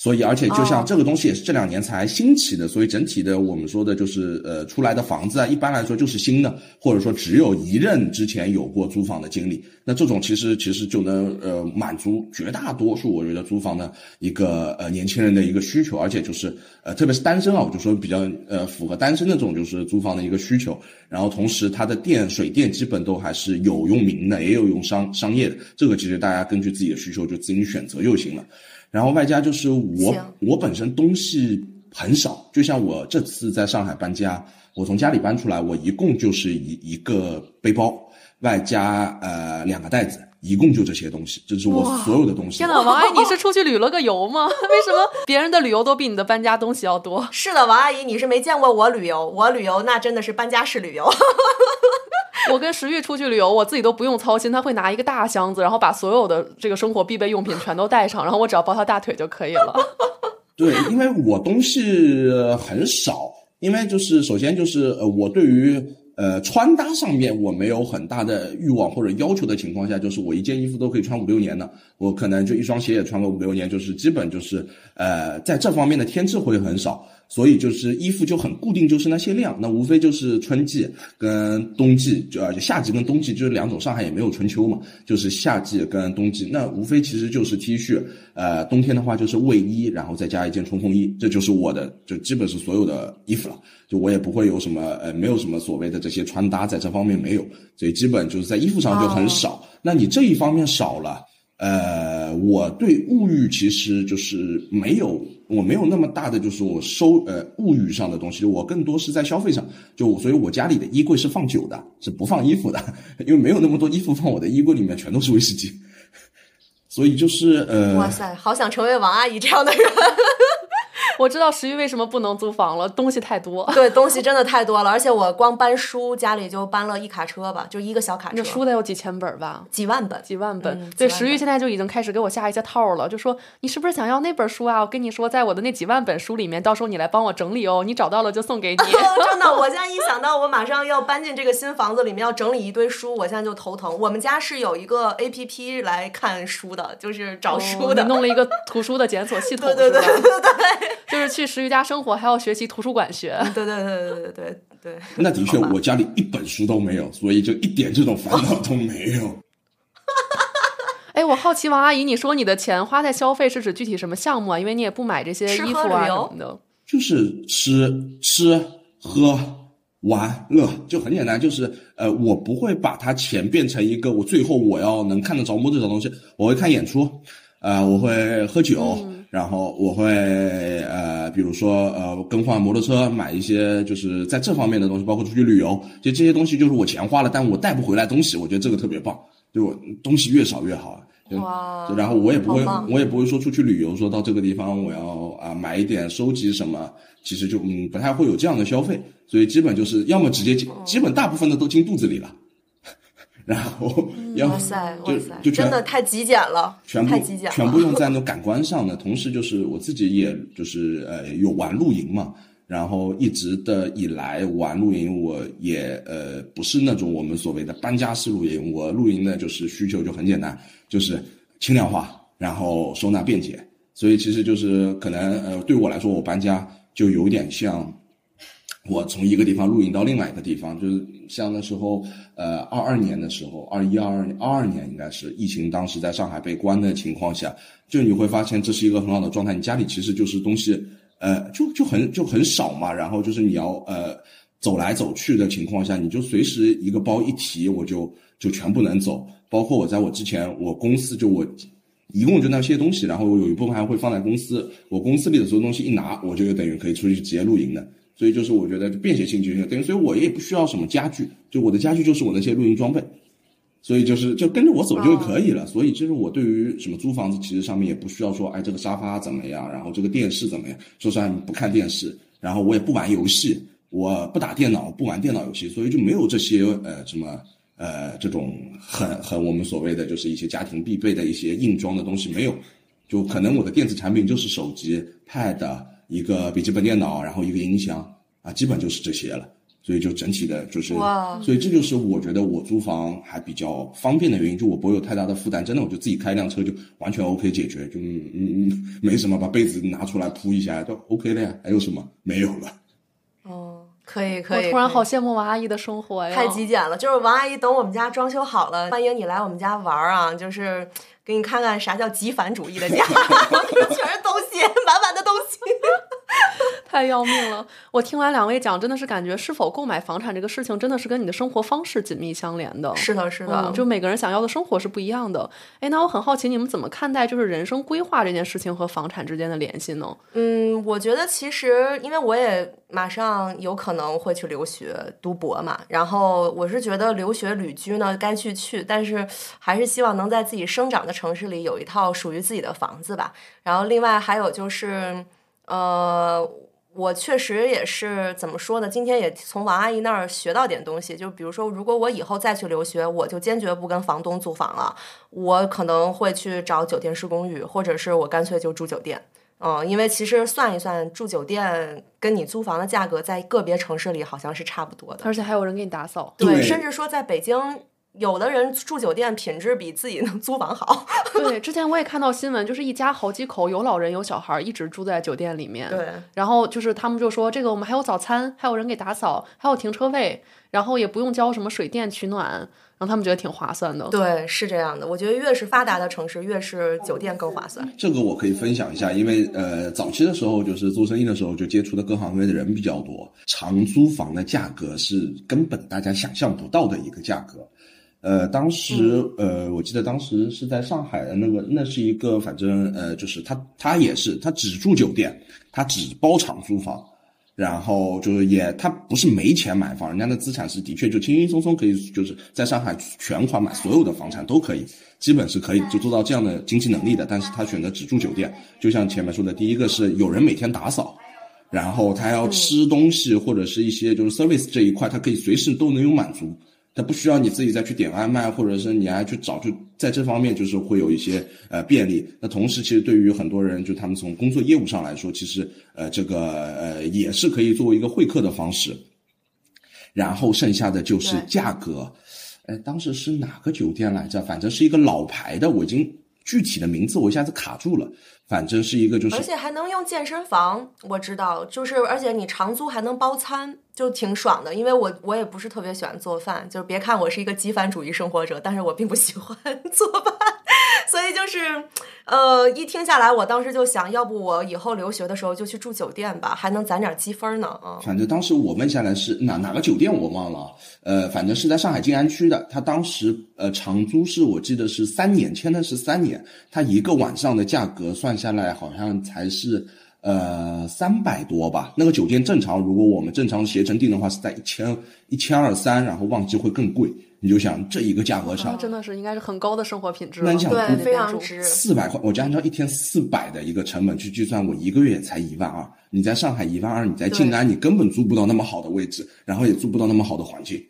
所以，而且就像这个东西也是这两年才兴起的，所以整体的我们说的就是呃出来的房子啊，一般来说就是新的，或者说只有一任之前有过租房的经历。那这种其实其实就能呃满足绝大多数我觉得租房的一个呃年轻人的一个需求，而且就是呃特别是单身啊，我就说比较呃符合单身的这种就是租房的一个需求。然后同时它的电水电基本都还是有用民的，也有用商商业的，这个其实大家根据自己的需求就自行选择就行了。然后外加就是我我本身东西很少，就像我这次在上海搬家，我从家里搬出来，我一共就是一一个背包，外加呃两个袋子，一共就这些东西，这是我所有的东西。天呐，王阿姨，你是出去旅了个游吗？为什么别人的旅游都比你的搬家东西要多？是的，王阿姨，你是没见过我旅游，我旅游那真的是搬家式旅游。我跟石玉出去旅游，我自己都不用操心，他会拿一个大箱子，然后把所有的这个生活必备用品全都带上，然后我只要抱他大腿就可以了。对，因为我东西很少，因为就是首先就是呃，我对于呃穿搭上面我没有很大的欲望或者要求的情况下，就是我一件衣服都可以穿五六年的，我可能就一双鞋也穿个五六年，就是基本就是呃在这方面的添置会很少。所以就是衣服就很固定，就是那些量，那无非就是春季跟冬季，就而且夏季跟冬季就是两种。上海也没有春秋嘛，就是夏季跟冬季，那无非其实就是 T 恤，呃，冬天的话就是卫衣，然后再加一件冲锋衣，这就是我的，就基本是所有的衣服了。就我也不会有什么，呃，没有什么所谓的这些穿搭，在这方面没有，所以基本就是在衣服上就很少。那你这一方面少了。呃，我对物欲其实就是没有，我没有那么大的就是我收呃物欲上的东西，我更多是在消费上，就所以我家里的衣柜是放酒的，是不放衣服的，因为没有那么多衣服放我的衣柜里面全都是威士忌，所以就是呃，哇塞，好想成为王阿姨这样的人。我知道石玉为什么不能租房了，东西太多。对，东西真的太多了，而且我光搬书，家里就搬了一卡车吧，就一个小卡车。那书得有几千本吧？几万本，几万本。对，石玉现在就已经开始给我下一些套了，就说你是不是想要那本书啊？我跟你说，在我的那几万本书里面，到时候你来帮我整理哦，你找到了就送给你。真的，我现在一想到我马上要搬进这个新房子里面，要整理一堆书，我现在就头疼。我们家是有一个 A P P 来看书的，就是找书的，弄了一个图书的检索系统，对对对对对，就是去石玉家。生活还要学习图书馆学，对对对对对对对。那的确，我家里一本书都没有，所以就一点这种烦恼都没有。哎，我好奇王阿姨，你说你的钱花在消费是指具体什么项目啊？因为你也不买这些衣服啊什么的。就是吃吃喝玩乐，就很简单。就是呃，我不会把它钱变成一个我最后我要能看得着摸得着东西。我会看演出，呃，我会喝酒。然后我会呃，比如说呃，更换摩托车，买一些就是在这方面的东西，包括出去旅游，就这些东西就是我钱花了，但我带不回来东西，我觉得这个特别棒，就东西越少越好。哇！然后我也不会，我也不会说出去旅游，说到这个地方我要啊买一点收集什么，其实就嗯不太会有这样的消费，所以基本就是要么直接进，基本大部分的都进肚子里了。然后，哇塞，哇塞，就真的太极简了，全太极简，全部用在 那感官上的。同时，就是我自己，也就是呃有玩露营嘛，然后一直的以来玩露营，我也呃不是那种我们所谓的搬家式露营，我露营呢就是需求就很简单，就是轻量化，然后收纳便捷。所以其实就是可能呃对我来说，我搬家就有点像。我从一个地方露营到另外一个地方，就是像那时候，呃，二二年的时候，二一二二二二年应该是疫情当时在上海被关的情况下，就你会发现这是一个很好的状态。你家里其实就是东西，呃，就就很就很少嘛。然后就是你要呃走来走去的情况下，你就随时一个包一提，我就就全部能走。包括我在我之前，我公司就我一共就那些东西，然后我有一部分还会放在公司，我公司里的所有东西一拿，我就等于可以出去直接露营的。所以就是我觉得便携性就行，等于所以我也不需要什么家具，就我的家具就是我那些露营装备，所以就是就跟着我走就可以了。所以其实我对于什么租房子，其实上面也不需要说，哎，这个沙发怎么样，然后这个电视怎么样。说实话，不看电视，然后我也不玩游戏，我不打电脑，不玩电脑游戏，所以就没有这些呃什么呃这种很很我们所谓的就是一些家庭必备的一些硬装的东西没有，就可能我的电子产品就是手机、Pad。一个笔记本电脑，然后一个音箱啊，基本就是这些了。所以就整体的就是哇，所以这就是我觉得我租房还比较方便的原因，就我不会有太大的负担，真的我就自己开一辆车就完全 OK 解决，就嗯嗯嗯没什么，把被子拿出来铺一下就 OK 了呀，还有什么没有了。哦，可以可以。我突然好羡慕王阿姨的生活呀！太极简了，就是王阿姨，等我们家装修好了，欢迎你来我们家玩儿啊！就是给你看看啥叫极繁主义的家，全是东西，满满的东西。太要命了！我听完两位讲，真的是感觉是否购买房产这个事情，真的是跟你的生活方式紧密相连的。是的，是的，嗯，就每个人想要的生活是不一样的。哎，那我很好奇，你们怎么看待就是人生规划这件事情和房产之间的联系呢？嗯，我觉得其实因为我也马上有可能会去留学读博嘛，然后我是觉得留学旅居呢该去去，但是还是希望能在自己生长的城市里有一套属于自己的房子吧。然后另外还有就是，呃。我确实也是怎么说呢？今天也从王阿姨那儿学到点东西，就比如说，如果我以后再去留学，我就坚决不跟房东租房了，我可能会去找酒店式公寓，或者是我干脆就住酒店。嗯，因为其实算一算，住酒店跟你租房的价格，在个别城市里好像是差不多的。而且还有人给你打扫。对甚至说在北京，有的人住酒店品质比自己能 租房好。对，之前我也看到新闻，就是一家好几口，有老人有小孩，一直住在酒店里面。对，然后就是他们就说，这个我们还有早餐，还有人给打扫，还有停车位，然后也不用交什么水电取暖，然后他们觉得挺划算的。对，是这样的。我觉得越是发达的城市，越是酒店更划算。这个我可以分享一下，因为呃，早期的时候就是做生意的时候，就接触的各行各业的人比较多，长租房的价格是根本大家想象不到的一个价格。呃，当时呃，我记得当时是在上海的那个，那是一个反正呃，就是他他也是他只住酒店，他只包场租房，然后就是也他不是没钱买房，人家的资产是的确就轻轻松松可以就是在上海全款买所有的房产都可以，基本是可以就做到这样的经济能力的，但是他选择只住酒店，就像前面说的，第一个是有人每天打扫。然后他要吃东西或者是一些就是 service 这一块，他可以随时都能有满足，他不需要你自己再去点外卖，或者是你还去找，就在这方面就是会有一些呃便利。那同时，其实对于很多人，就他们从工作业务上来说，其实呃这个呃也是可以作为一个会客的方式。然后剩下的就是价格，哎，当时是哪个酒店来着？反正是一个老牌的，我已经具体的名字我一下子卡住了。反正是一个就是而且还能用健身房，我知道，就是而且你长租还能包餐，就挺爽的。因为我我也不是特别喜欢做饭，就是别看我是一个极繁主义生活者，但是我并不喜欢 做饭，所以就是，呃，一听下来，我当时就想要不我以后留学的时候就去住酒店吧，还能攒点积分呢。啊、反正当时我问下来是哪哪个酒店我忘了，呃，反正是在上海静安区的。他当时呃长租是我记得是三年，签的是三年，他一个晚上的价格算下来好像才是呃三百多吧。那个酒店正常，如果我们正常携程订的话是在一千一千二三，然后旺季会更贵。你就想这一个价格那上，真的是应该是很高的生活品质了。那你想对，非常值。四百块，我就按照一天四百的一个成本去计算，我一个月才一万二。你在上海一万二，你在静安你根本租不到那么好的位置，然后也租不到那么好的环境。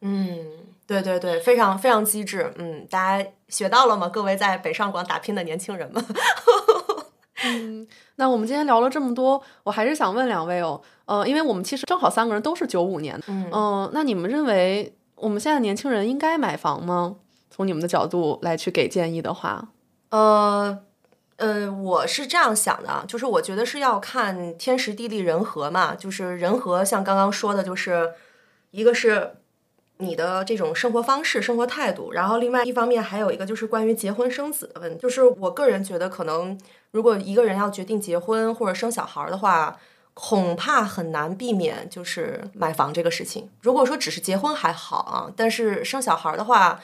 嗯，对对对，非常非常机智。嗯，大家学到了吗？各位在北上广打拼的年轻人们。那我们今天聊了这么多，我还是想问两位哦，呃，因为我们其实正好三个人都是九五年，嗯、那你们认为我们现在年轻人应该买房吗？从你们的角度来去给建议的话，呃呃，我是这样想的啊，就是我觉得是要看天时地利人和嘛，就是人和，像刚刚说的，就是一个是你的这种生活方式、生活态度，然后另外一方面还有一个就是关于结婚生子的问题。就是我个人觉得，可能如果一个人要决定结婚或者生小孩儿的话，恐怕很难避免就是买房这个事情。如果说只是结婚还好啊，但是生小孩儿的话，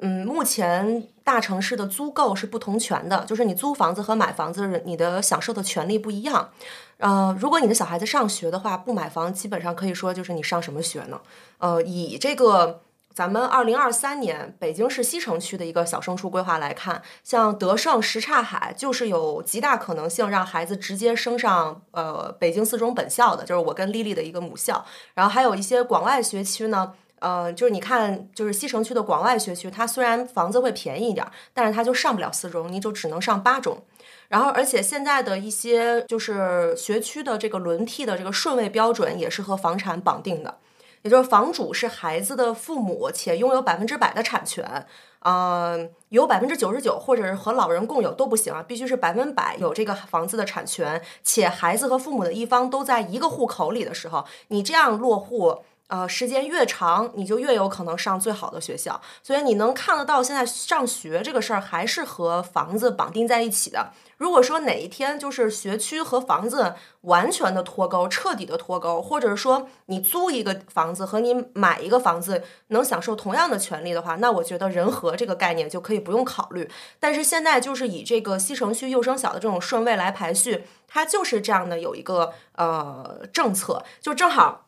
嗯，目前大城市的租购是不同权的，就是你租房子和买房子，你的享受的权利不一样。呃，如果你的小孩子上学的话，不买房，基本上可以说就是你上什么学呢？呃，以这个咱们二零二三年北京市西城区的一个小升初规划来看，像德胜、什刹海就是有极大可能性让孩子直接升上呃北京四中本校的，就是我跟丽丽的一个母校。然后还有一些广外学区呢，呃，就是你看，就是西城区的广外学区，它虽然房子会便宜一点，但是它就上不了四中，你就只能上八中。然后，而且现在的一些就是学区的这个轮替的这个顺位标准也是和房产绑定的，也就是房主是孩子的父母，且拥有百分之百的产权。嗯，有百分之九十九，或者是和老人共有都不行啊，必须是百分百有这个房子的产权，且孩子和父母的一方都在一个户口里的时候，你这样落户。呃，时间越长，你就越有可能上最好的学校。所以你能看得到，现在上学这个事儿还是和房子绑定在一起的。如果说哪一天就是学区和房子完全的脱钩，彻底的脱钩，或者说你租一个房子和你买一个房子能享受同样的权利的话，那我觉得人和这个概念就可以不用考虑。但是现在就是以这个西城区幼升小的这种顺位来排序，它就是这样的有一个呃政策，就正好。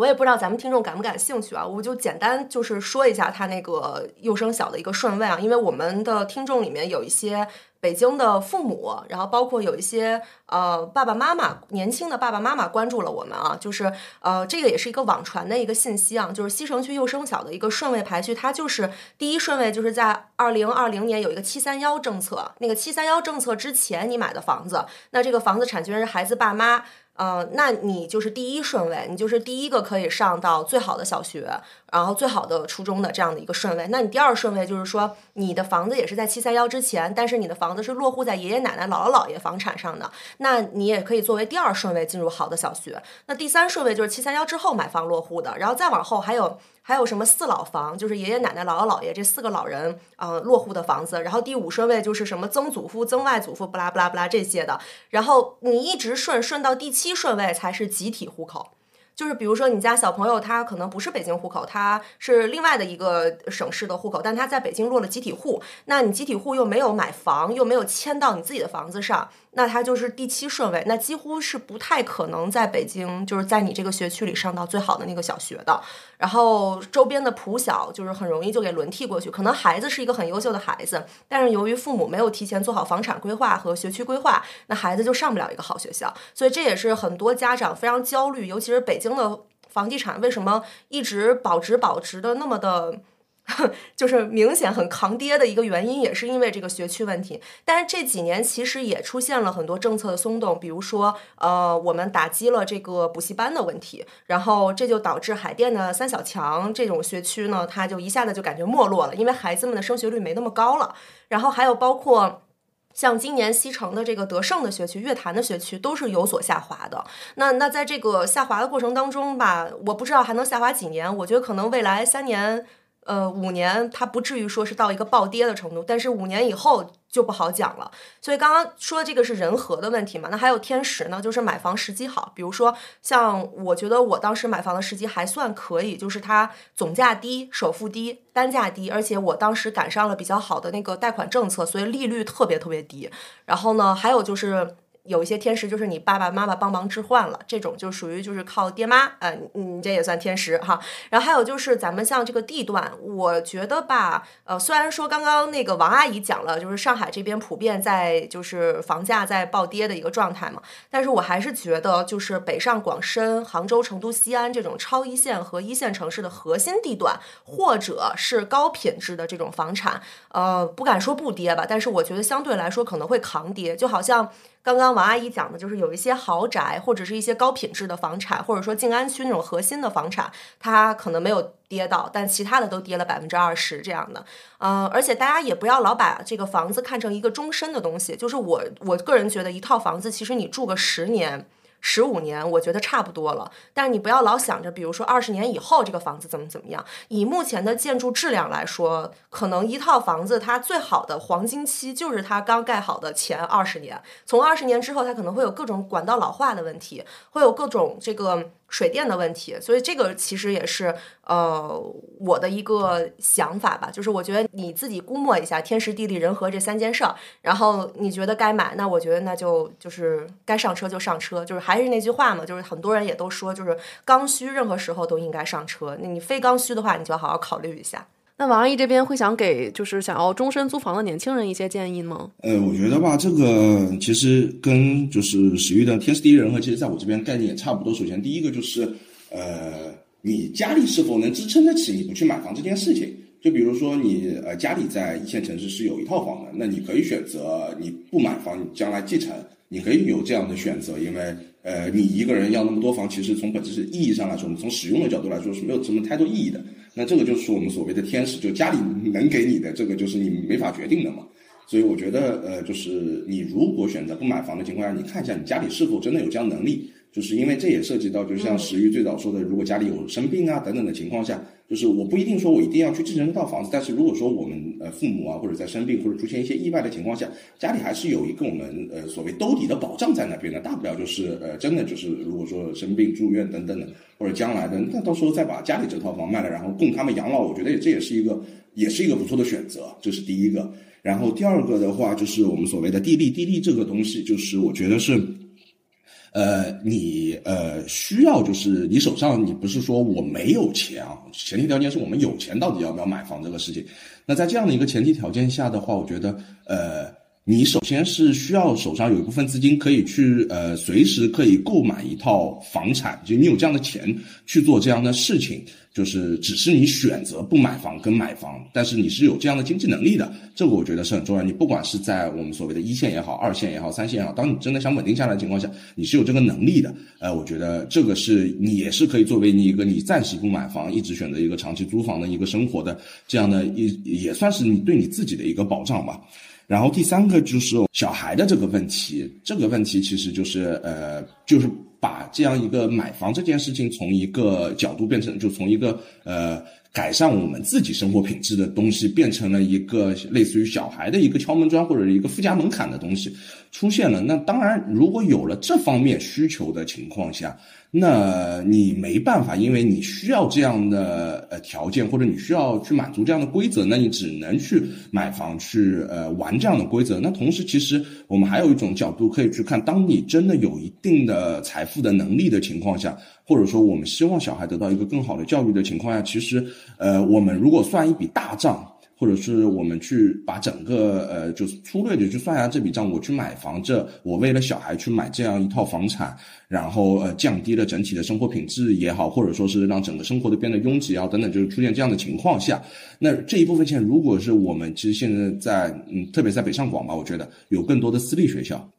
我也不知道咱们听众感不感兴趣啊，我就简单就是说一下他那个幼升小的一个顺位啊，因为我们的听众里面有一些北京的父母，然后包括有一些呃爸爸妈妈，年轻的爸爸妈妈关注了我们啊，就是呃这个也是一个网传的一个信息啊，就是西城区幼升小的一个顺位排序，它就是第一顺位就是在二零二零年有一个七三幺政策，那个七三幺政策之前你买的房子，那这个房子产权人是孩子爸妈。嗯，那你就是第一顺位，你就是第一个可以上到最好的小学，然后最好的初中的这样的一个顺位。那你第二顺位就是说，你的房子也是在七三幺之前，但是你的房子是落户在爷爷奶奶、姥姥姥爷房产上的，那你也可以作为第二顺位进入好的小学。那第三顺位就是七三幺之后买房落户的，然后再往后还有。还有什么四老房，就是爷爷奶奶、姥姥姥爷这四个老人，呃，落户的房子。然后第五顺位就是什么曾祖父、曾外祖父，不拉不拉不拉这些的。然后你一直顺顺到第七顺位才是集体户口。就是比如说，你家小朋友他可能不是北京户口，他是另外的一个省市的户口，但他在北京落了集体户，那你集体户又没有买房，又没有迁到你自己的房子上，那他就是第七顺位，那几乎是不太可能在北京，就是在你这个学区里上到最好的那个小学的。然后周边的普小就是很容易就给轮替过去，可能孩子是一个很优秀的孩子，但是由于父母没有提前做好房产规划和学区规划，那孩子就上不了一个好学校，所以这也是很多家长非常焦虑，尤其是北京。的房地产为什么一直保值保值的那么的，就是明显很抗跌的一个原因，也是因为这个学区问题。但是这几年其实也出现了很多政策的松动，比如说呃，我们打击了这个补习班的问题，然后这就导致海淀的三小强这种学区呢，它就一下子就感觉没落了，因为孩子们的升学率没那么高了。然后还有包括。像今年西城的这个德胜的学区、乐坛的学区都是有所下滑的。那那在这个下滑的过程当中吧，我不知道还能下滑几年。我觉得可能未来三年。呃，五年它不至于说是到一个暴跌的程度，但是五年以后就不好讲了。所以刚刚说这个是人和的问题嘛，那还有天时呢，就是买房时机好。比如说像我觉得我当时买房的时机还算可以，就是它总价低、首付低、单价低，而且我当时赶上了比较好的那个贷款政策，所以利率特别特别低。然后呢，还有就是。有一些天时，就是你爸爸妈妈帮忙置换了，这种就属于就是靠爹妈，呃，你这也算天时哈。然后还有就是咱们像这个地段，我觉得吧，呃，虽然说刚刚那个王阿姨讲了，就是上海这边普遍在就是房价在暴跌的一个状态嘛，但是我还是觉得就是北上广深、杭州、成都、西安这种超一线和一线城市的核心地段，或者是高品质的这种房产，呃，不敢说不跌吧，但是我觉得相对来说可能会扛跌，就好像。刚刚王阿姨讲的就是有一些豪宅或者是一些高品质的房产，或者说静安区那种核心的房产，它可能没有跌到，但其他的都跌了百分之二十这样的。嗯，而且大家也不要老把这个房子看成一个终身的东西，就是我我个人觉得一套房子其实你住个十年。十五年，我觉得差不多了。但是你不要老想着，比如说二十年以后这个房子怎么怎么样。以目前的建筑质量来说，可能一套房子它最好的黄金期就是它刚盖好的前二十年。从二十年之后，它可能会有各种管道老化的问题，会有各种这个。水电的问题，所以这个其实也是呃我的一个想法吧，就是我觉得你自己估摸一下天时地利人和这三件事儿，然后你觉得该买，那我觉得那就就是该上车就上车，就是还是那句话嘛，就是很多人也都说，就是刚需任何时候都应该上车，那你非刚需的话，你就好好考虑一下。那王阿姨这边会想给就是想要终身租房的年轻人一些建议吗？呃，我觉得吧，这个其实跟就是史玉的天时地利人和，其实在我这边概念也差不多。首先，第一个就是，呃，你家里是否能支撑得起你不去买房这件事情。就比如说你呃家里在一线城市是有一套房的，那你可以选择你不买房，你将来继承，你可以有这样的选择，因为呃你一个人要那么多房，其实从本质意义上来说，我们从使用的角度来说是没有什么太多意义的。那这个就是我们所谓的天使，就家里能给你的这个就是你没法决定的嘛。所以我觉得呃就是你如果选择不买房的情况下，你看一下你家里是否真的有这样能力。就是因为这也涉及到，就像石玉最早说的，如果家里有生病啊等等的情况下，就是我不一定说我一定要去继承这套房子，但是如果说我们呃父母啊或者在生病或者出现一些意外的情况下，家里还是有一个我们呃所谓兜底的保障在那边的，大不了就是呃真的就是如果说生病住院等等的，或者将来的，那到时候再把家里这套房卖了，然后供他们养老，我觉得这也是一个也是一个不错的选择，这是第一个。然后第二个的话，就是我们所谓的地利，地利这个东西，就是我觉得是。呃，你呃需要就是你手上你不是说我没有钱啊，前提条件是我们有钱，到底要不要买房这个事情？那在这样的一个前提条件下的话，我觉得呃。你首先是需要手上有一部分资金，可以去呃随时可以购买一套房产，就你有这样的钱去做这样的事情，就是只是你选择不买房跟买房，但是你是有这样的经济能力的，这个我觉得是很重要。你不管是在我们所谓的一线也好，二线也好，三线也好，当你真的想稳定下来的情况下，你是有这个能力的。呃，我觉得这个是你也是可以作为你一个你暂时不买房，一直选择一个长期租房的一个生活的这样的一也算是你对你自己的一个保障吧。然后第三个就是小孩的这个问题，这个问题其实就是呃，就是把这样一个买房这件事情从一个角度变成，就从一个呃改善我们自己生活品质的东西，变成了一个类似于小孩的一个敲门砖或者一个附加门槛的东西。出现了。那当然，如果有了这方面需求的情况下。那你没办法，因为你需要这样的呃条件，或者你需要去满足这样的规则，那你只能去买房去呃玩这样的规则。那同时，其实我们还有一种角度可以去看，当你真的有一定的财富的能力的情况下，或者说我们希望小孩得到一个更好的教育的情况下，其实呃我们如果算一笔大账。或者是我们去把整个呃，就是粗略的去算一下这笔账，我去买房，这我为了小孩去买这样一套房产，然后呃降低了整体的生活品质也好，或者说是让整个生活都变得拥挤啊等等，就是出现这样的情况下，那这一部分钱如果是我们其实现在在嗯，特别在北上广吧，我觉得有更多的私立学校。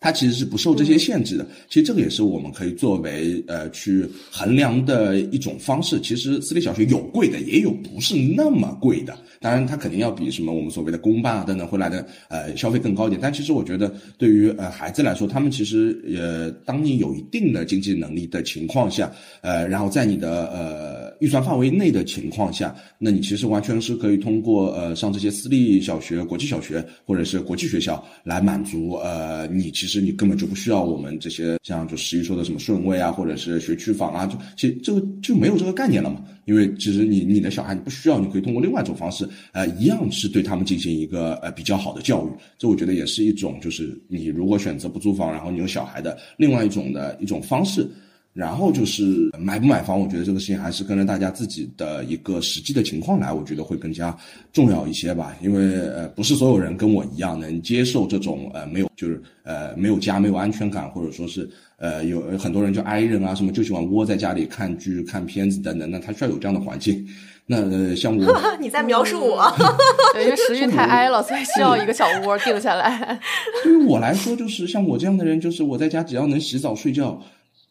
它其实是不受这些限制的，其实这个也是我们可以作为呃去衡量的一种方式。其实私立小学有贵的，也有不是那么贵的。当然，它肯定要比什么我们所谓的公办啊等等会来的呃消费更高一点。但其实我觉得，对于呃孩子来说，他们其实呃，当你有一定的经济能力的情况下，呃，然后在你的呃预算范围内的情况下，那你其实完全是可以通过呃上这些私立小学、国际小学或者是国际学校来满足呃你其实你根本就不需要我们这些像就十一说的什么顺位啊，或者是学区房啊，就其实这个就没有这个概念了嘛。因为其实你你的小孩你不需要，你可以通过另外一种方式，呃，一样是对他们进行一个呃比较好的教育。这我觉得也是一种，就是你如果选择不租房，然后你有小孩的另外一种的一种方式。然后就是买不买房，我觉得这个事情还是跟着大家自己的一个实际的情况来，我觉得会更加重要一些吧。因为呃，不是所有人跟我一样能接受这种呃没有就是呃没有家没有安全感，或者说是呃有很多人就 i 人啊什么就喜欢窝在家里看剧看片子等等，那他需要有这样的环境。那像我，你在描述我，对，因为食欲太挨了，所以 需要一个小窝定下来。对于我来说，就是像我这样的人，就是我在家只要能洗澡睡觉。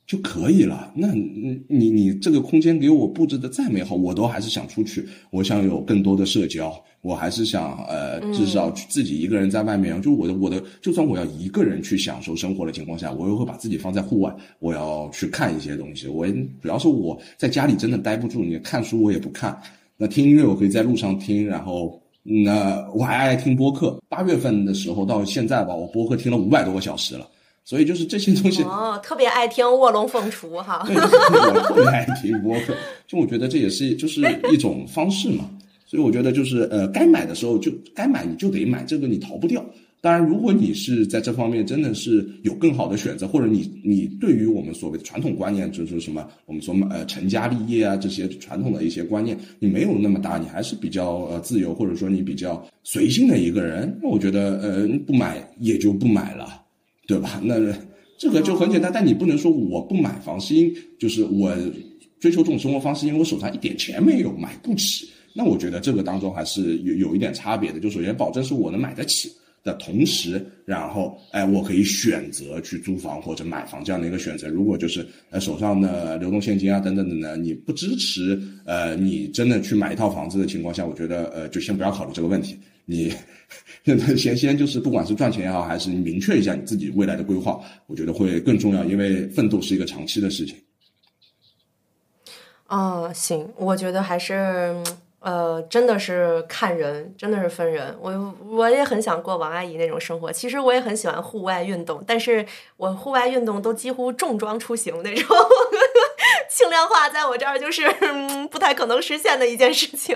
就可以了。那你你这个空间给我布置的再美好，我都还是想出去。我想有更多的社交，我还是想呃，至少自己一个人在外面。就我的我的，就算我要一个人去享受生活的情况下，我又会把自己放在户外。我要去看一些东西。我主要是我在家里真的待不住，你看书我也不看。那听音乐我可以在路上听，然后那我还爱听播客。八月份的时候到现在吧，我播客听了五百多个小时了。所以就是这些东西哦，特别爱听卧龙凤雏哈，对，我特别爱听播客，就我觉得这也是就是一种方式嘛。所以我觉得就是呃，该买的时候就该买，你就得买，这个你逃不掉。当然，如果你是在这方面真的是有更好的选择，或者你你对于我们所谓的传统观念，就是什么我们说呃成家立业啊这些传统的一些观念，你没有那么大，你还是比较呃自由，或者说你比较随性的一个人，那我觉得呃不买也就不买了。对吧？那这个就很简单，但你不能说我不买房是因就是我追求这种生活方式，因为我手上一点钱没有，买不起。那我觉得这个当中还是有有一点差别的。就首先保证是我能买得起的同时，然后哎，我可以选择去租房或者买房这样的一个选择。如果就是呃手上的流动现金啊等等等等，你不支持呃你真的去买一套房子的情况下，我觉得呃就先不要考虑这个问题。你 先先就是不管是赚钱也好，还是明确一下你自己未来的规划，我觉得会更重要，因为奋斗是一个长期的事情。嗯，行，我觉得还是，呃，真的是看人，真的是分人。我我也很想过王阿姨那种生活，其实我也很喜欢户外运动，但是我户外运动都几乎重装出行那种，轻量化在我这儿就是不太可能实现的一件事情。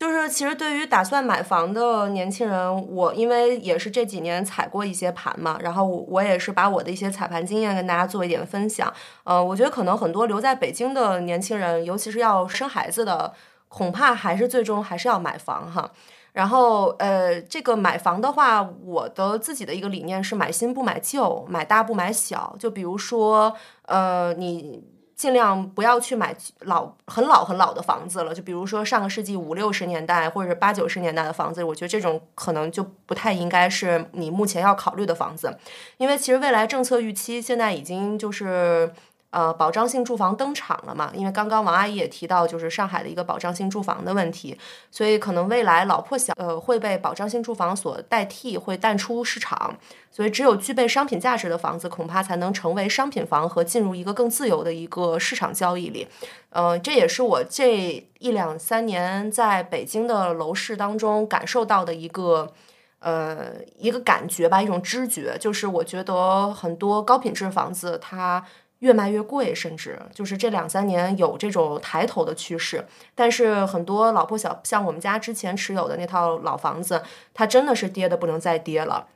就是其实对于打算买房的年轻人，我因为也是这几年踩过一些盘嘛，然后我也是把我的一些踩盘经验跟大家做一点分享。呃，我觉得可能很多留在北京的年轻人，尤其是要生孩子的，恐怕还是最终还是要买房哈。然后呃，这个买房的话，我的自己的一个理念是买新不买旧，买大不买小。就比如说呃，你。尽量不要去买老很老很老的房子了，就比如说上个世纪五六十年代或者是八九十年代的房子，我觉得这种可能就不太应该是你目前要考虑的房子，因为其实未来政策预期现在已经就是。呃，保障性住房登场了嘛？因为刚刚王阿姨也提到，就是上海的一个保障性住房的问题，所以可能未来老破小呃会被保障性住房所代替，会淡出市场。所以只有具备商品价值的房子，恐怕才能成为商品房和进入一个更自由的一个市场交易里。呃，这也是我这一两三年在北京的楼市当中感受到的一个呃一个感觉吧，一种知觉，就是我觉得很多高品质房子它。越卖越贵，甚至就是这两三年有这种抬头的趋势，但是很多老破小，像我们家之前持有的那套老房子，它真的是跌的不能再跌了。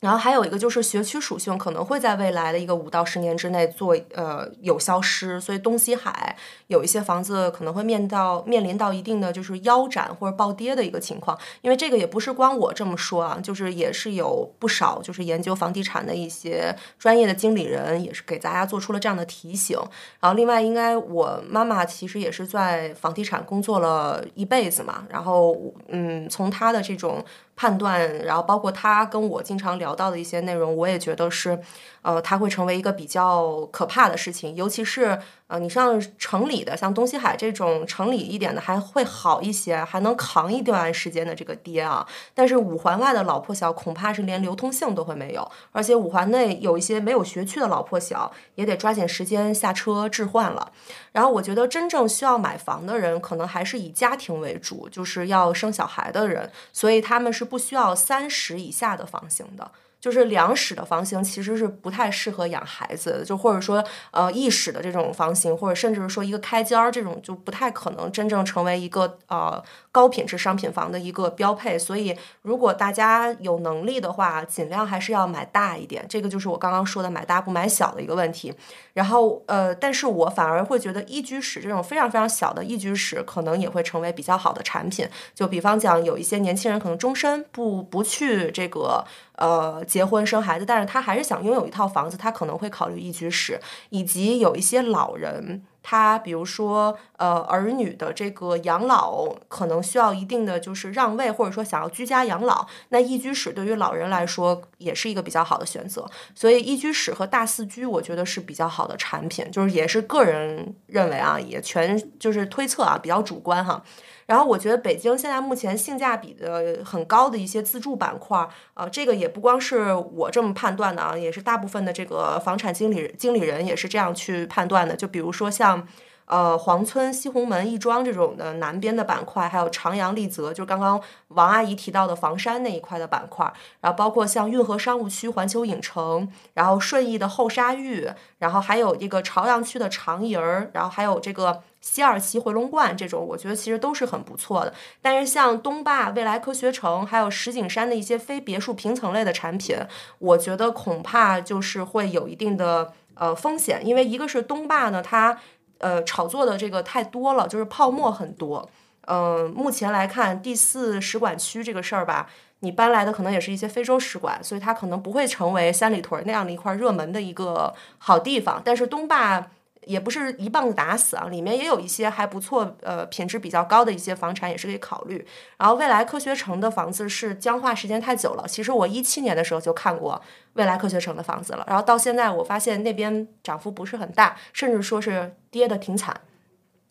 然后还有一个就是学区属性可能会在未来的一个五到十年之内做呃有消失，所以东西海有一些房子可能会面到面临到一定的就是腰斩或者暴跌的一个情况。因为这个也不是光我这么说啊，就是也是有不少就是研究房地产的一些专业的经理人也是给大家做出了这样的提醒。然后另外应该我妈妈其实也是在房地产工作了一辈子嘛，然后嗯从她的这种。判断，然后包括他跟我经常聊到的一些内容，我也觉得是，呃，他会成为一个比较可怕的事情，尤其是。啊，你像城里的，像东西海这种城里一点的还会好一些，还能扛一段时间的这个跌啊。但是五环外的老破小恐怕是连流通性都会没有，而且五环内有一些没有学区的老破小，也得抓紧时间下车置换了。然后我觉得真正需要买房的人，可能还是以家庭为主，就是要生小孩的人，所以他们是不需要三十以下的房型的。就是两室的房型其实是不太适合养孩子的，就或者说呃一室的这种房型，或者甚至是说一个开间儿这种，就不太可能真正成为一个呃高品质商品房的一个标配。所以如果大家有能力的话，尽量还是要买大一点。这个就是我刚刚说的买大不买小的一个问题。然后呃，但是我反而会觉得一居室这种非常非常小的一居室，可能也会成为比较好的产品。就比方讲，有一些年轻人可能终身不不去这个。呃，结婚生孩子，但是他还是想拥有一套房子，他可能会考虑一居室，以及有一些老人，他比如说呃儿女的这个养老，可能需要一定的就是让位，或者说想要居家养老，那一居室对于老人来说也是一个比较好的选择。所以一居室和大四居，我觉得是比较好的产品，就是也是个人认为啊，也全就是推测啊，比较主观哈。然后我觉得北京现在目前性价比的很高的一些自住板块儿，呃，这个也不光是我这么判断的啊，也是大部分的这个房产经理经理人也是这样去判断的。就比如说像，呃，黄村、西红门、亦庄这种的南边的板块，还有长阳、丽泽，就是刚刚王阿姨提到的房山那一块的板块，然后包括像运河商务区、环球影城，然后顺义的后沙峪，然后还有这个朝阳区的长营儿，然后还有这个。西二旗回龙观这种，我觉得其实都是很不错的。但是像东坝、未来科学城，还有石景山的一些非别墅平层类的产品，我觉得恐怕就是会有一定的呃风险。因为一个是东坝呢，它呃炒作的这个太多了，就是泡沫很多。嗯，目前来看第四使馆区这个事儿吧，你搬来的可能也是一些非洲使馆，所以它可能不会成为三里屯那样的一块热门的一个好地方。但是东坝。也不是一棒子打死啊，里面也有一些还不错，呃，品质比较高的一些房产也是可以考虑。然后未来科学城的房子是僵化时间太久了，其实我一七年的时候就看过未来科学城的房子了，然后到现在我发现那边涨幅不是很大，甚至说是跌的挺惨。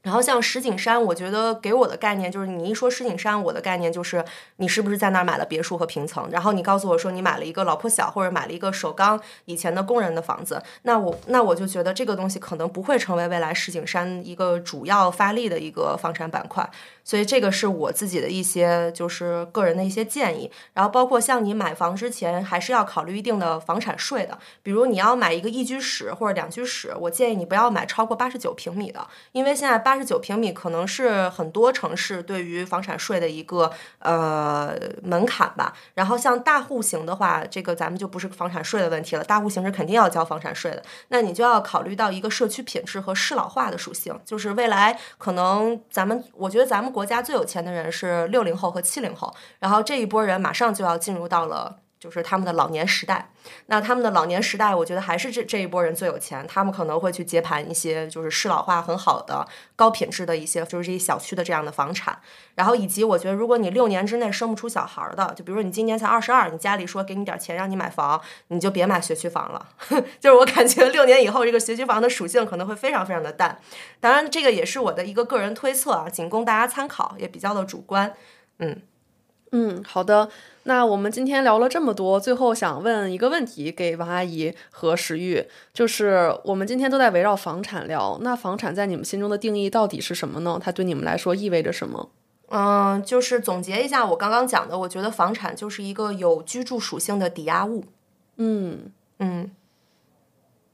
然后像石景山，我觉得给我的概念就是，你一说石景山，我的概念就是你是不是在那儿买了别墅和平层？然后你告诉我说你买了一个老破小，或者买了一个首钢以前的工人的房子，那我那我就觉得这个东西可能不会成为未来石景山一个主要发力的一个房产板块。所以这个是我自己的一些就是个人的一些建议，然后包括像你买房之前还是要考虑一定的房产税的，比如你要买一个一居室或者两居室，我建议你不要买超过八十九平米的，因为现在八十九平米可能是很多城市对于房产税的一个呃门槛吧。然后像大户型的话，这个咱们就不是房产税的问题了，大户型是肯定要交房产税的，那你就要考虑到一个社区品质和适老化的属性，就是未来可能咱们我觉得咱们。国家最有钱的人是六零后和七零后，然后这一波人马上就要进入到了就是他们的老年时代。那他们的老年时代，我觉得还是这这一波人最有钱，他们可能会去接盘一些就是适老化很好的、高品质的一些就是这些小区的这样的房产。然后以及我觉得，如果你六年之内生不出小孩的，就比如说你今年才二十二，你家里说给你点钱让你买房，你就别买学区房了。就是我感觉六年以后这个学区房的属性可能会非常非常的淡。当然，这个也是我的一个个人推测啊，仅供大家参考，也比较的主观。嗯嗯，好的。那我们今天聊了这么多，最后想问一个问题给王阿姨和石玉，就是我们今天都在围绕房产聊，那房产在你们心中的定义到底是什么呢？它对你们来说意味着什么？嗯，就是总结一下我刚刚讲的，我觉得房产就是一个有居住属性的抵押物。嗯嗯。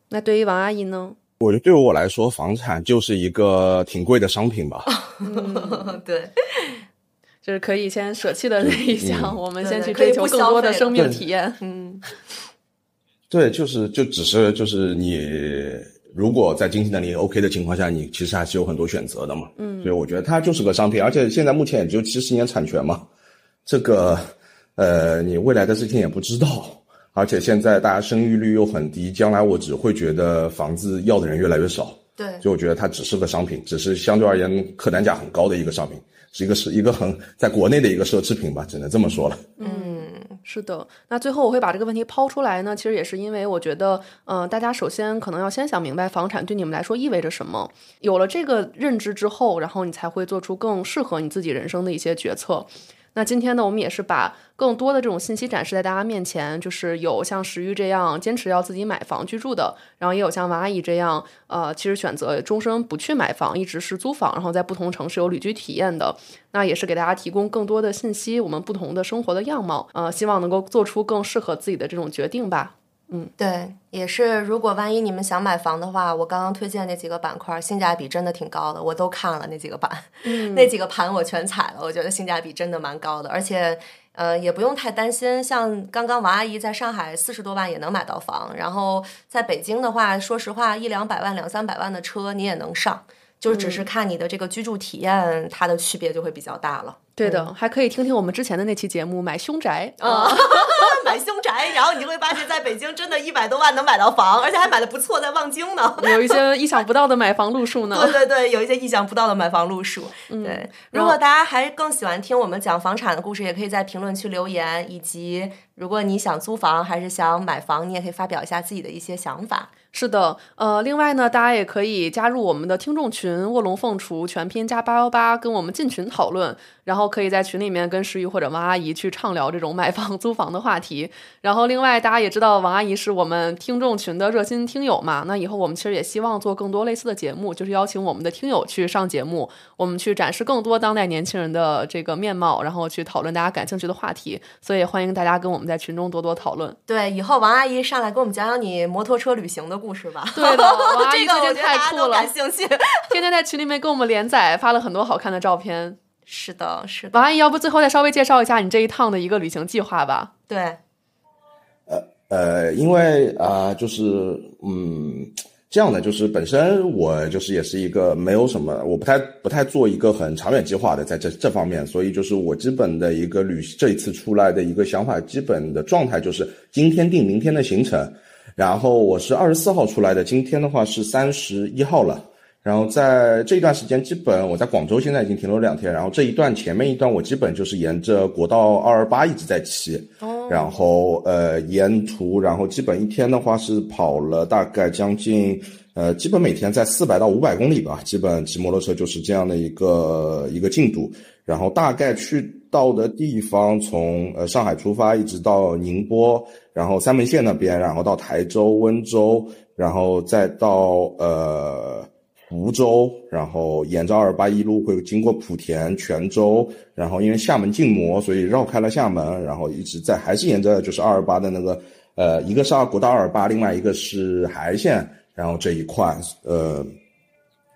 那对于王阿姨呢？我觉得对于我来说，房产就是一个挺贵的商品吧。对。就是可以先舍弃的那一项，我们先去追求更多的生命体验。嗯，对，就是就只是就是你如果在经济能力 OK 的情况下，你其实还是有很多选择的嘛。嗯，所以我觉得它就是个商品，而且现在目前也就七十年产权嘛，这个呃，你未来的事情也不知道，而且现在大家生育率又很低，将来我只会觉得房子要的人越来越少。对，所以我觉得它只是个商品，只是相对而言客单价很高的一个商品。是一个是一个很在国内的一个奢侈品吧，只能这么说了。嗯，是的。那最后我会把这个问题抛出来呢，其实也是因为我觉得，嗯，大家首先可能要先想明白房产对你们来说意味着什么。有了这个认知之后，然后你才会做出更适合你自己人生的一些决策。那今天呢，我们也是把更多的这种信息展示在大家面前，就是有像石玉这样坚持要自己买房居住的，然后也有像王阿姨这样，呃，其实选择终身不去买房，一直是租房，然后在不同城市有旅居体验的。那也是给大家提供更多的信息，我们不同的生活的样貌，呃，希望能够做出更适合自己的这种决定吧。嗯，对，也是。如果万一你们想买房的话，我刚刚推荐那几个板块，性价比真的挺高的，我都看了那几个板，那几个盘我全踩了，我觉得性价比真的蛮高的，而且，呃，也不用太担心。像刚刚王阿姨在上海四十多万也能买到房，然后在北京的话，说实话，一两百万、两三百万的车你也能上。就只是看你的这个居住体验，它的区别就会比较大了。对的，还可以听听我们之前的那期节目，买凶宅啊，买凶宅，然后你就会发现在北京真的一百多万能买到房，而且还买的不错，在望京呢。有一些意想不到的买房路数呢。对对对，有一些意想不到的买房路数。对，如果大家还更喜欢听我们讲房产的故事，也可以在评论区留言，以及如果你想租房还是想买房，你也可以发表一下自己的一些想法。是的，呃，另外呢，大家也可以加入我们的听众群“卧龙凤雏”全拼加八幺八，跟我们进群讨论。然后可以在群里面跟石玉或者王阿姨去畅聊这种买房 租房的话题。然后另外大家也知道王阿姨是我们听众群的热心听友嘛，那以后我们其实也希望做更多类似的节目，就是邀请我们的听友去上节目，我们去展示更多当代年轻人的这个面貌，然后去讨论大家感兴趣的话题。所以欢迎大家跟我们在群中多多讨论。对，以后王阿姨上来给我们讲讲你摩托车旅行的故事吧。对的，王阿姨最近太酷了，感兴趣，天天在群里面跟我们连载，发了很多好看的照片。是的，是的。王阿姨，要不最后再稍微介绍一下你这一趟的一个旅行计划吧？对，呃呃，因为啊，就是嗯，这样的，就是本身我就是也是一个没有什么，我不太不太做一个很长远计划的，在这这方面，所以就是我基本的一个旅这一次出来的一个想法，基本的状态就是今天定明天的行程。然后我是二十四号出来的，今天的话是三十一号了。然后在这一段时间，基本我在广州现在已经停留两天。然后这一段前面一段，我基本就是沿着国道二二八一直在骑。哦。然后呃，沿途然后基本一天的话是跑了大概将近呃，基本每天在四百到五百公里吧。基本骑摩托车就是这样的一个一个进度。然后大概去到的地方，从呃上海出发，一直到宁波，然后三门县那边，然后到台州、温州，然后再到呃。福州，然后沿着二二八一路会经过莆田、泉州，然后因为厦门禁摩，所以绕开了厦门，然后一直在还是沿着就是二二八的那个，呃，一个是二国道二二八，另外一个是海岸线，然后这一块，呃，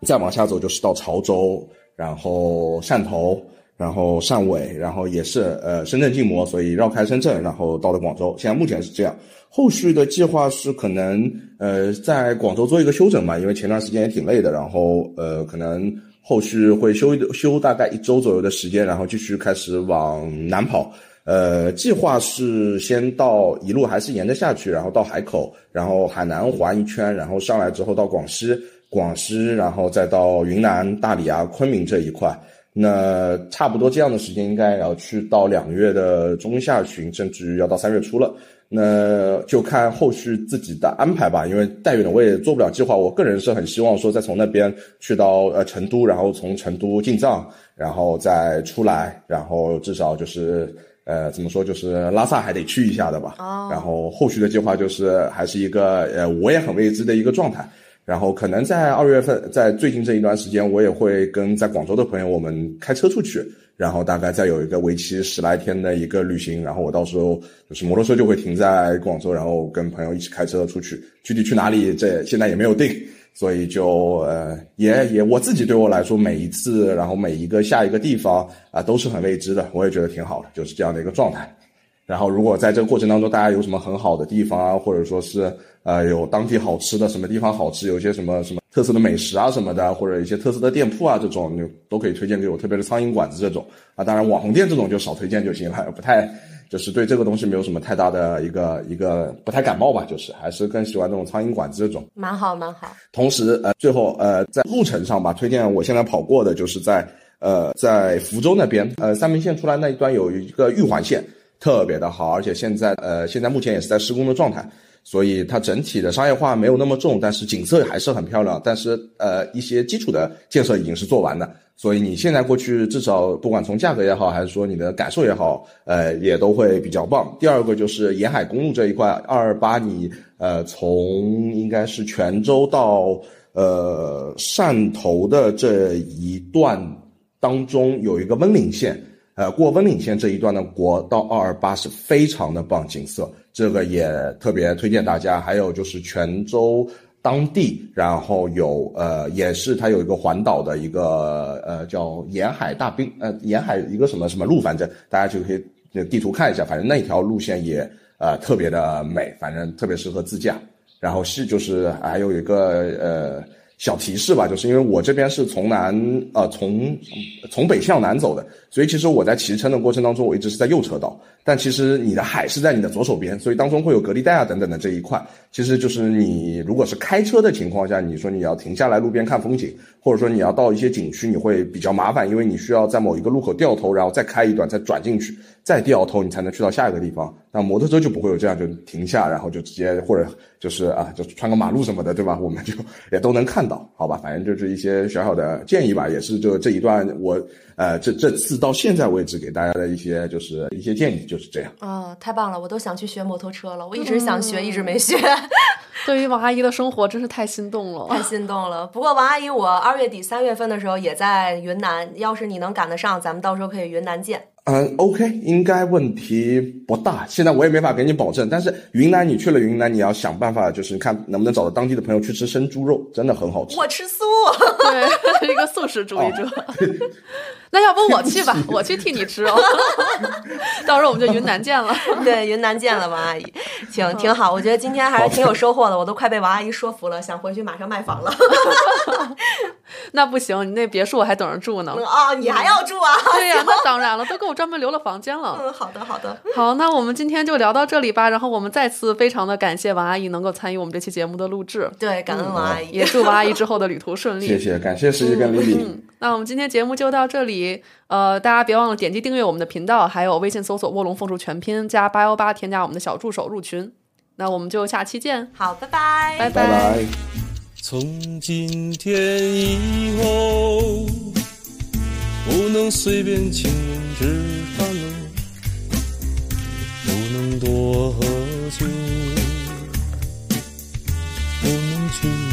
再往下走就是到潮州，然后汕头。然后汕尾，然后也是呃深圳禁摩，所以绕开深圳，然后到了广州。现在目前是这样，后续的计划是可能呃在广州做一个休整嘛，因为前段时间也挺累的，然后呃可能后续会休休大概一周左右的时间，然后继续开始往南跑。呃，计划是先到一路还是沿着下去，然后到海口，然后海南环一圈，然后上来之后到广西，广西然后再到云南大理啊昆明这一块。那差不多这样的时间应该要去到两月的中下旬，甚至要到三月初了。那就看后续自己的安排吧。因为带远的我也做不了计划。我个人是很希望说再从那边去到呃成都，然后从成都进藏，然后再出来，然后至少就是呃怎么说就是拉萨还得去一下的吧。哦。然后后续的计划就是还是一个呃我也很未知的一个状态。然后可能在二月份，在最近这一段时间，我也会跟在广州的朋友，我们开车出去，然后大概再有一个为期十来天的一个旅行。然后我到时候就是摩托车就会停在广州，然后跟朋友一起开车出去。具体去哪里，这现在也没有定，所以就呃也也我自己对我来说，每一次然后每一个下一个地方啊都是很未知的，我也觉得挺好的，就是这样的一个状态。然后如果在这个过程当中，大家有什么很好的地方啊，或者说是。呃，有当地好吃的，什么地方好吃，有些什么什么特色的美食啊什么的，或者一些特色的店铺啊，这种就都可以推荐给我。特别是苍蝇馆子这种啊，当然网红店这种就少推荐就行了，不太就是对这个东西没有什么太大的一个一个不太感冒吧，就是还是更喜欢这种苍蝇馆子这种。蛮好，蛮好。同时，呃，最后呃，在路程上吧，推荐我现在跑过的就是在呃在福州那边，呃三明线出来那一端有一个玉环线，特别的好，而且现在呃现在目前也是在施工的状态。所以它整体的商业化没有那么重，但是景色还是很漂亮。但是呃，一些基础的建设已经是做完的，所以你现在过去，至少不管从价格也好，还是说你的感受也好，呃，也都会比较棒。第二个就是沿海公路这一块，二二八你呃从应该是泉州到呃汕头的这一段当中有一个温岭线。呃，过温岭线这一段的国道二二八是非常的棒，景色这个也特别推荐大家。还有就是泉州当地，然后有呃，也是它有一个环岛的一个呃叫沿海大滨呃沿海一个什么什么路，反正大家就可以地图看一下，反正那条路线也呃特别的美，反正特别适合自驾。然后是就是还有一个呃。小提示吧，就是因为我这边是从南呃从从北向南走的，所以其实我在骑车的过程当中，我一直是在右车道。但其实你的海是在你的左手边，所以当中会有隔离带啊等等的这一块。其实就是你如果是开车的情况下，你说你要停下来路边看风景，或者说你要到一些景区，你会比较麻烦，因为你需要在某一个路口掉头，然后再开一段，再转进去，再掉头，你才能去到下一个地方。那摩托车就不会有这样，就停下，然后就直接或者就是啊，就穿个马路什么的，对吧？我们就也都能看到，好吧？反正就是一些小小的建议吧，也是就这一段我呃这这次到现在为止给大家的一些就是一些建议，就是这样。哦，太棒了！我都想去学摩托车了，我一直想学，一直没学。对于王阿姨的生活，真是太心动了，太心动了。不过王阿姨，我二月底三月份的时候也在云南，要是你能赶得上，咱们到时候可以云南见。嗯，OK，应该问题不大。现在我也没法给你保证，但是云南你去了云南，你要想办法，就是看能不能找到当地的朋友去吃生猪肉，真的很好吃。我吃素，对，一个素食主义者。那要不我去吧，我去替你吃哦。到时候我们就云南见了。对，云南见了，王阿姨，挺挺好。我觉得今天还是挺有收获的，我都快被王阿姨说服了，想回去马上卖房了。那不行，你那别墅我还等着住呢。哦，你还要住啊？对呀、那当然了，都给我专门留了房间了。嗯，好的好的。好，那我们今天就聊到这里吧。然后我们再次非常的感谢王阿姨能够参与我们这期节目的录制，对，感恩王阿姨。也祝王阿姨之后的旅途顺利。谢谢，感谢十一跟 Lily。嗯，那我们今天节目就到这里。呃大家别忘了点击订阅我们的频道还有微信搜索卧龙凤雏全拼加八幺八添加我们的小助手入群。那我们就下期见。好拜拜。拜拜。从今天以后不能随便请人吃饭了不能多喝酒不能去